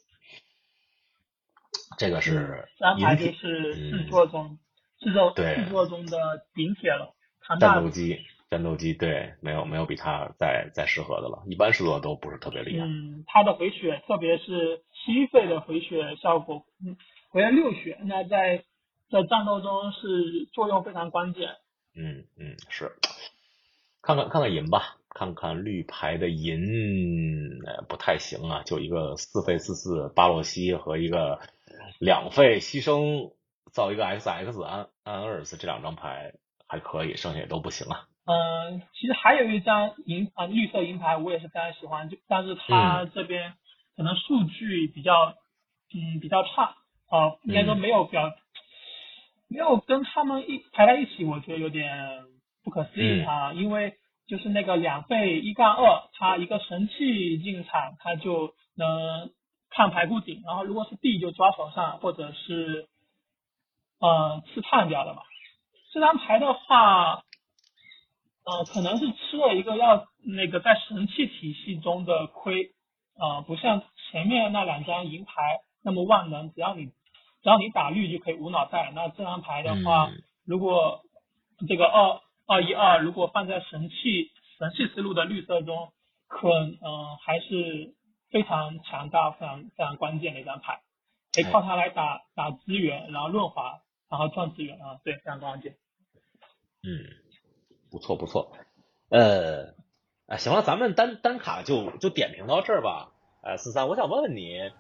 Speaker 1: 这个是
Speaker 3: 三排就是
Speaker 1: 嗯
Speaker 3: 制作中制作
Speaker 1: 对
Speaker 3: 制作中的顶铁了，
Speaker 1: 战斗机，战斗机，对，没有没有比它再再适合的了，一般制作都不是特别厉害。
Speaker 3: 嗯，它的回血，特别是七费的回血效果，嗯，回了六血，那在在战斗中是作用非常关键。
Speaker 1: 嗯嗯，是，看看看看银吧，看看绿牌的银，呃，不太行啊，就一个四费四四巴洛西和一个两费牺牲造一个 XX 安安厄尔斯这两张牌还可以，剩下也都不行啊。
Speaker 3: 嗯，其实还有一张银啊绿色银牌，我也是非常喜欢，就但是它
Speaker 1: 嗯。
Speaker 3: 这边可能数据比较嗯比较差啊、应该说
Speaker 1: 嗯。
Speaker 3: 没有表、没有跟他们一排在一起，我觉得有点不可思议
Speaker 1: 嗯。
Speaker 3: 啊，因为就是那个两倍一杠二，它一个神器进场，它就能看牌库顶，然后如果是 D 就抓手上，或者是呃刺探掉的嘛。这张牌的话，呃，可能是吃了一个要那个在神器体系中的亏，呃，不像前面那两张银牌那么万能，只要你只要你打绿就可以无脑带。那这张牌的话，
Speaker 1: 嗯
Speaker 3: 如果这个二二一二如果放在神器神器思路的绿色中，可嗯、呃还是非常强大、非常非常关键的一张牌，可以靠它来打打资源，然后润滑，然后赚资源啊，对，非常关键。
Speaker 1: 嗯，不错不错，呃，啊，行了，咱们单单卡就就点评到这儿吧。呃，四三，我想问问你，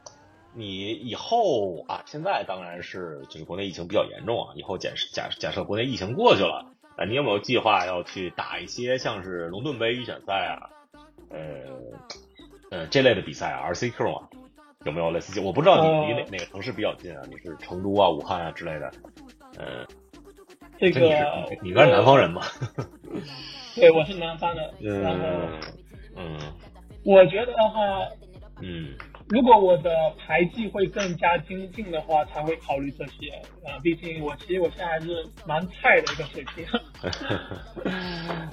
Speaker 1: 你以后啊，现在当然是就是国内疫情比较严重啊，以后假设假假设国内疫情过去了，呃，你有没有计划要去打一些像是龙盾杯预选赛啊，呃呃这类的比赛啊，RCQ 啊，有没有类似？我不知道你离哪
Speaker 3: 呃
Speaker 1: 哪个城市比较近啊？你是成都啊、武汉啊之类的？呃，
Speaker 3: 这个
Speaker 1: 是你你应该是南方人吧？[laughs]
Speaker 3: 对，我是南方的，[laughs] 然后
Speaker 1: 嗯嗯
Speaker 3: 我觉得的话，
Speaker 1: 嗯
Speaker 3: 如果我的牌技会更加精进的话，才会考虑这些。啊、毕竟我其实我现在还是蛮菜的一个水平。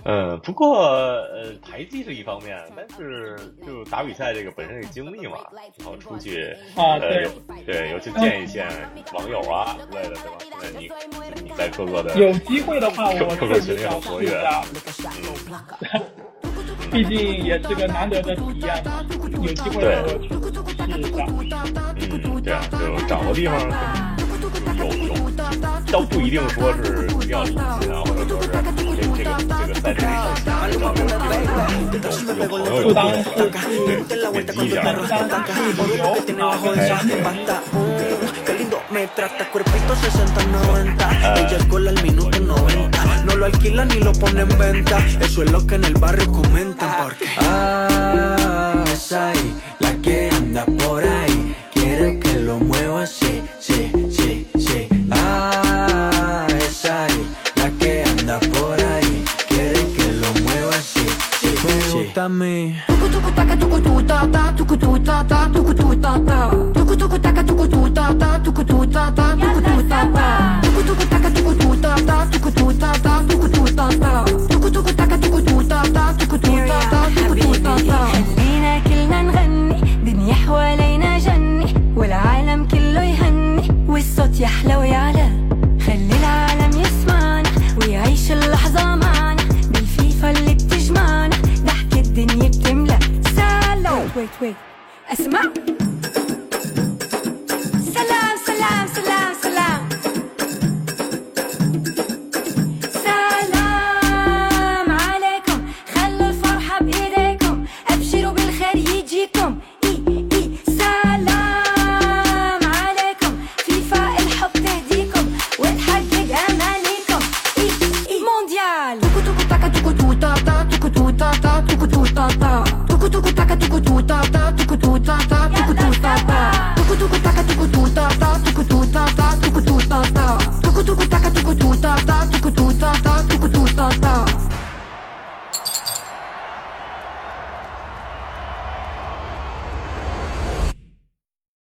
Speaker 1: 呃，不过呃，牌技是一方面，但是就打比赛这个本身是经历嘛，然后出去呃
Speaker 3: 啊对
Speaker 1: 有对，尤其见一见网友啊之类的，对吧？那你你在各个的
Speaker 3: 有机会的话，我
Speaker 1: 各个群里活跃，[laughs]
Speaker 3: 毕竟也是个难得的体验嘛。有机会的话，我去就是找，
Speaker 1: 嗯，对，就找个地方有有，倒不一定说是一定要离近啊，或者说是这这个这个在这里找个有朋友有地方，对，点
Speaker 4: 击
Speaker 5: 一下，me trata no lo alquila ni lo pone en venta eso es lo que en el barrio comentan me.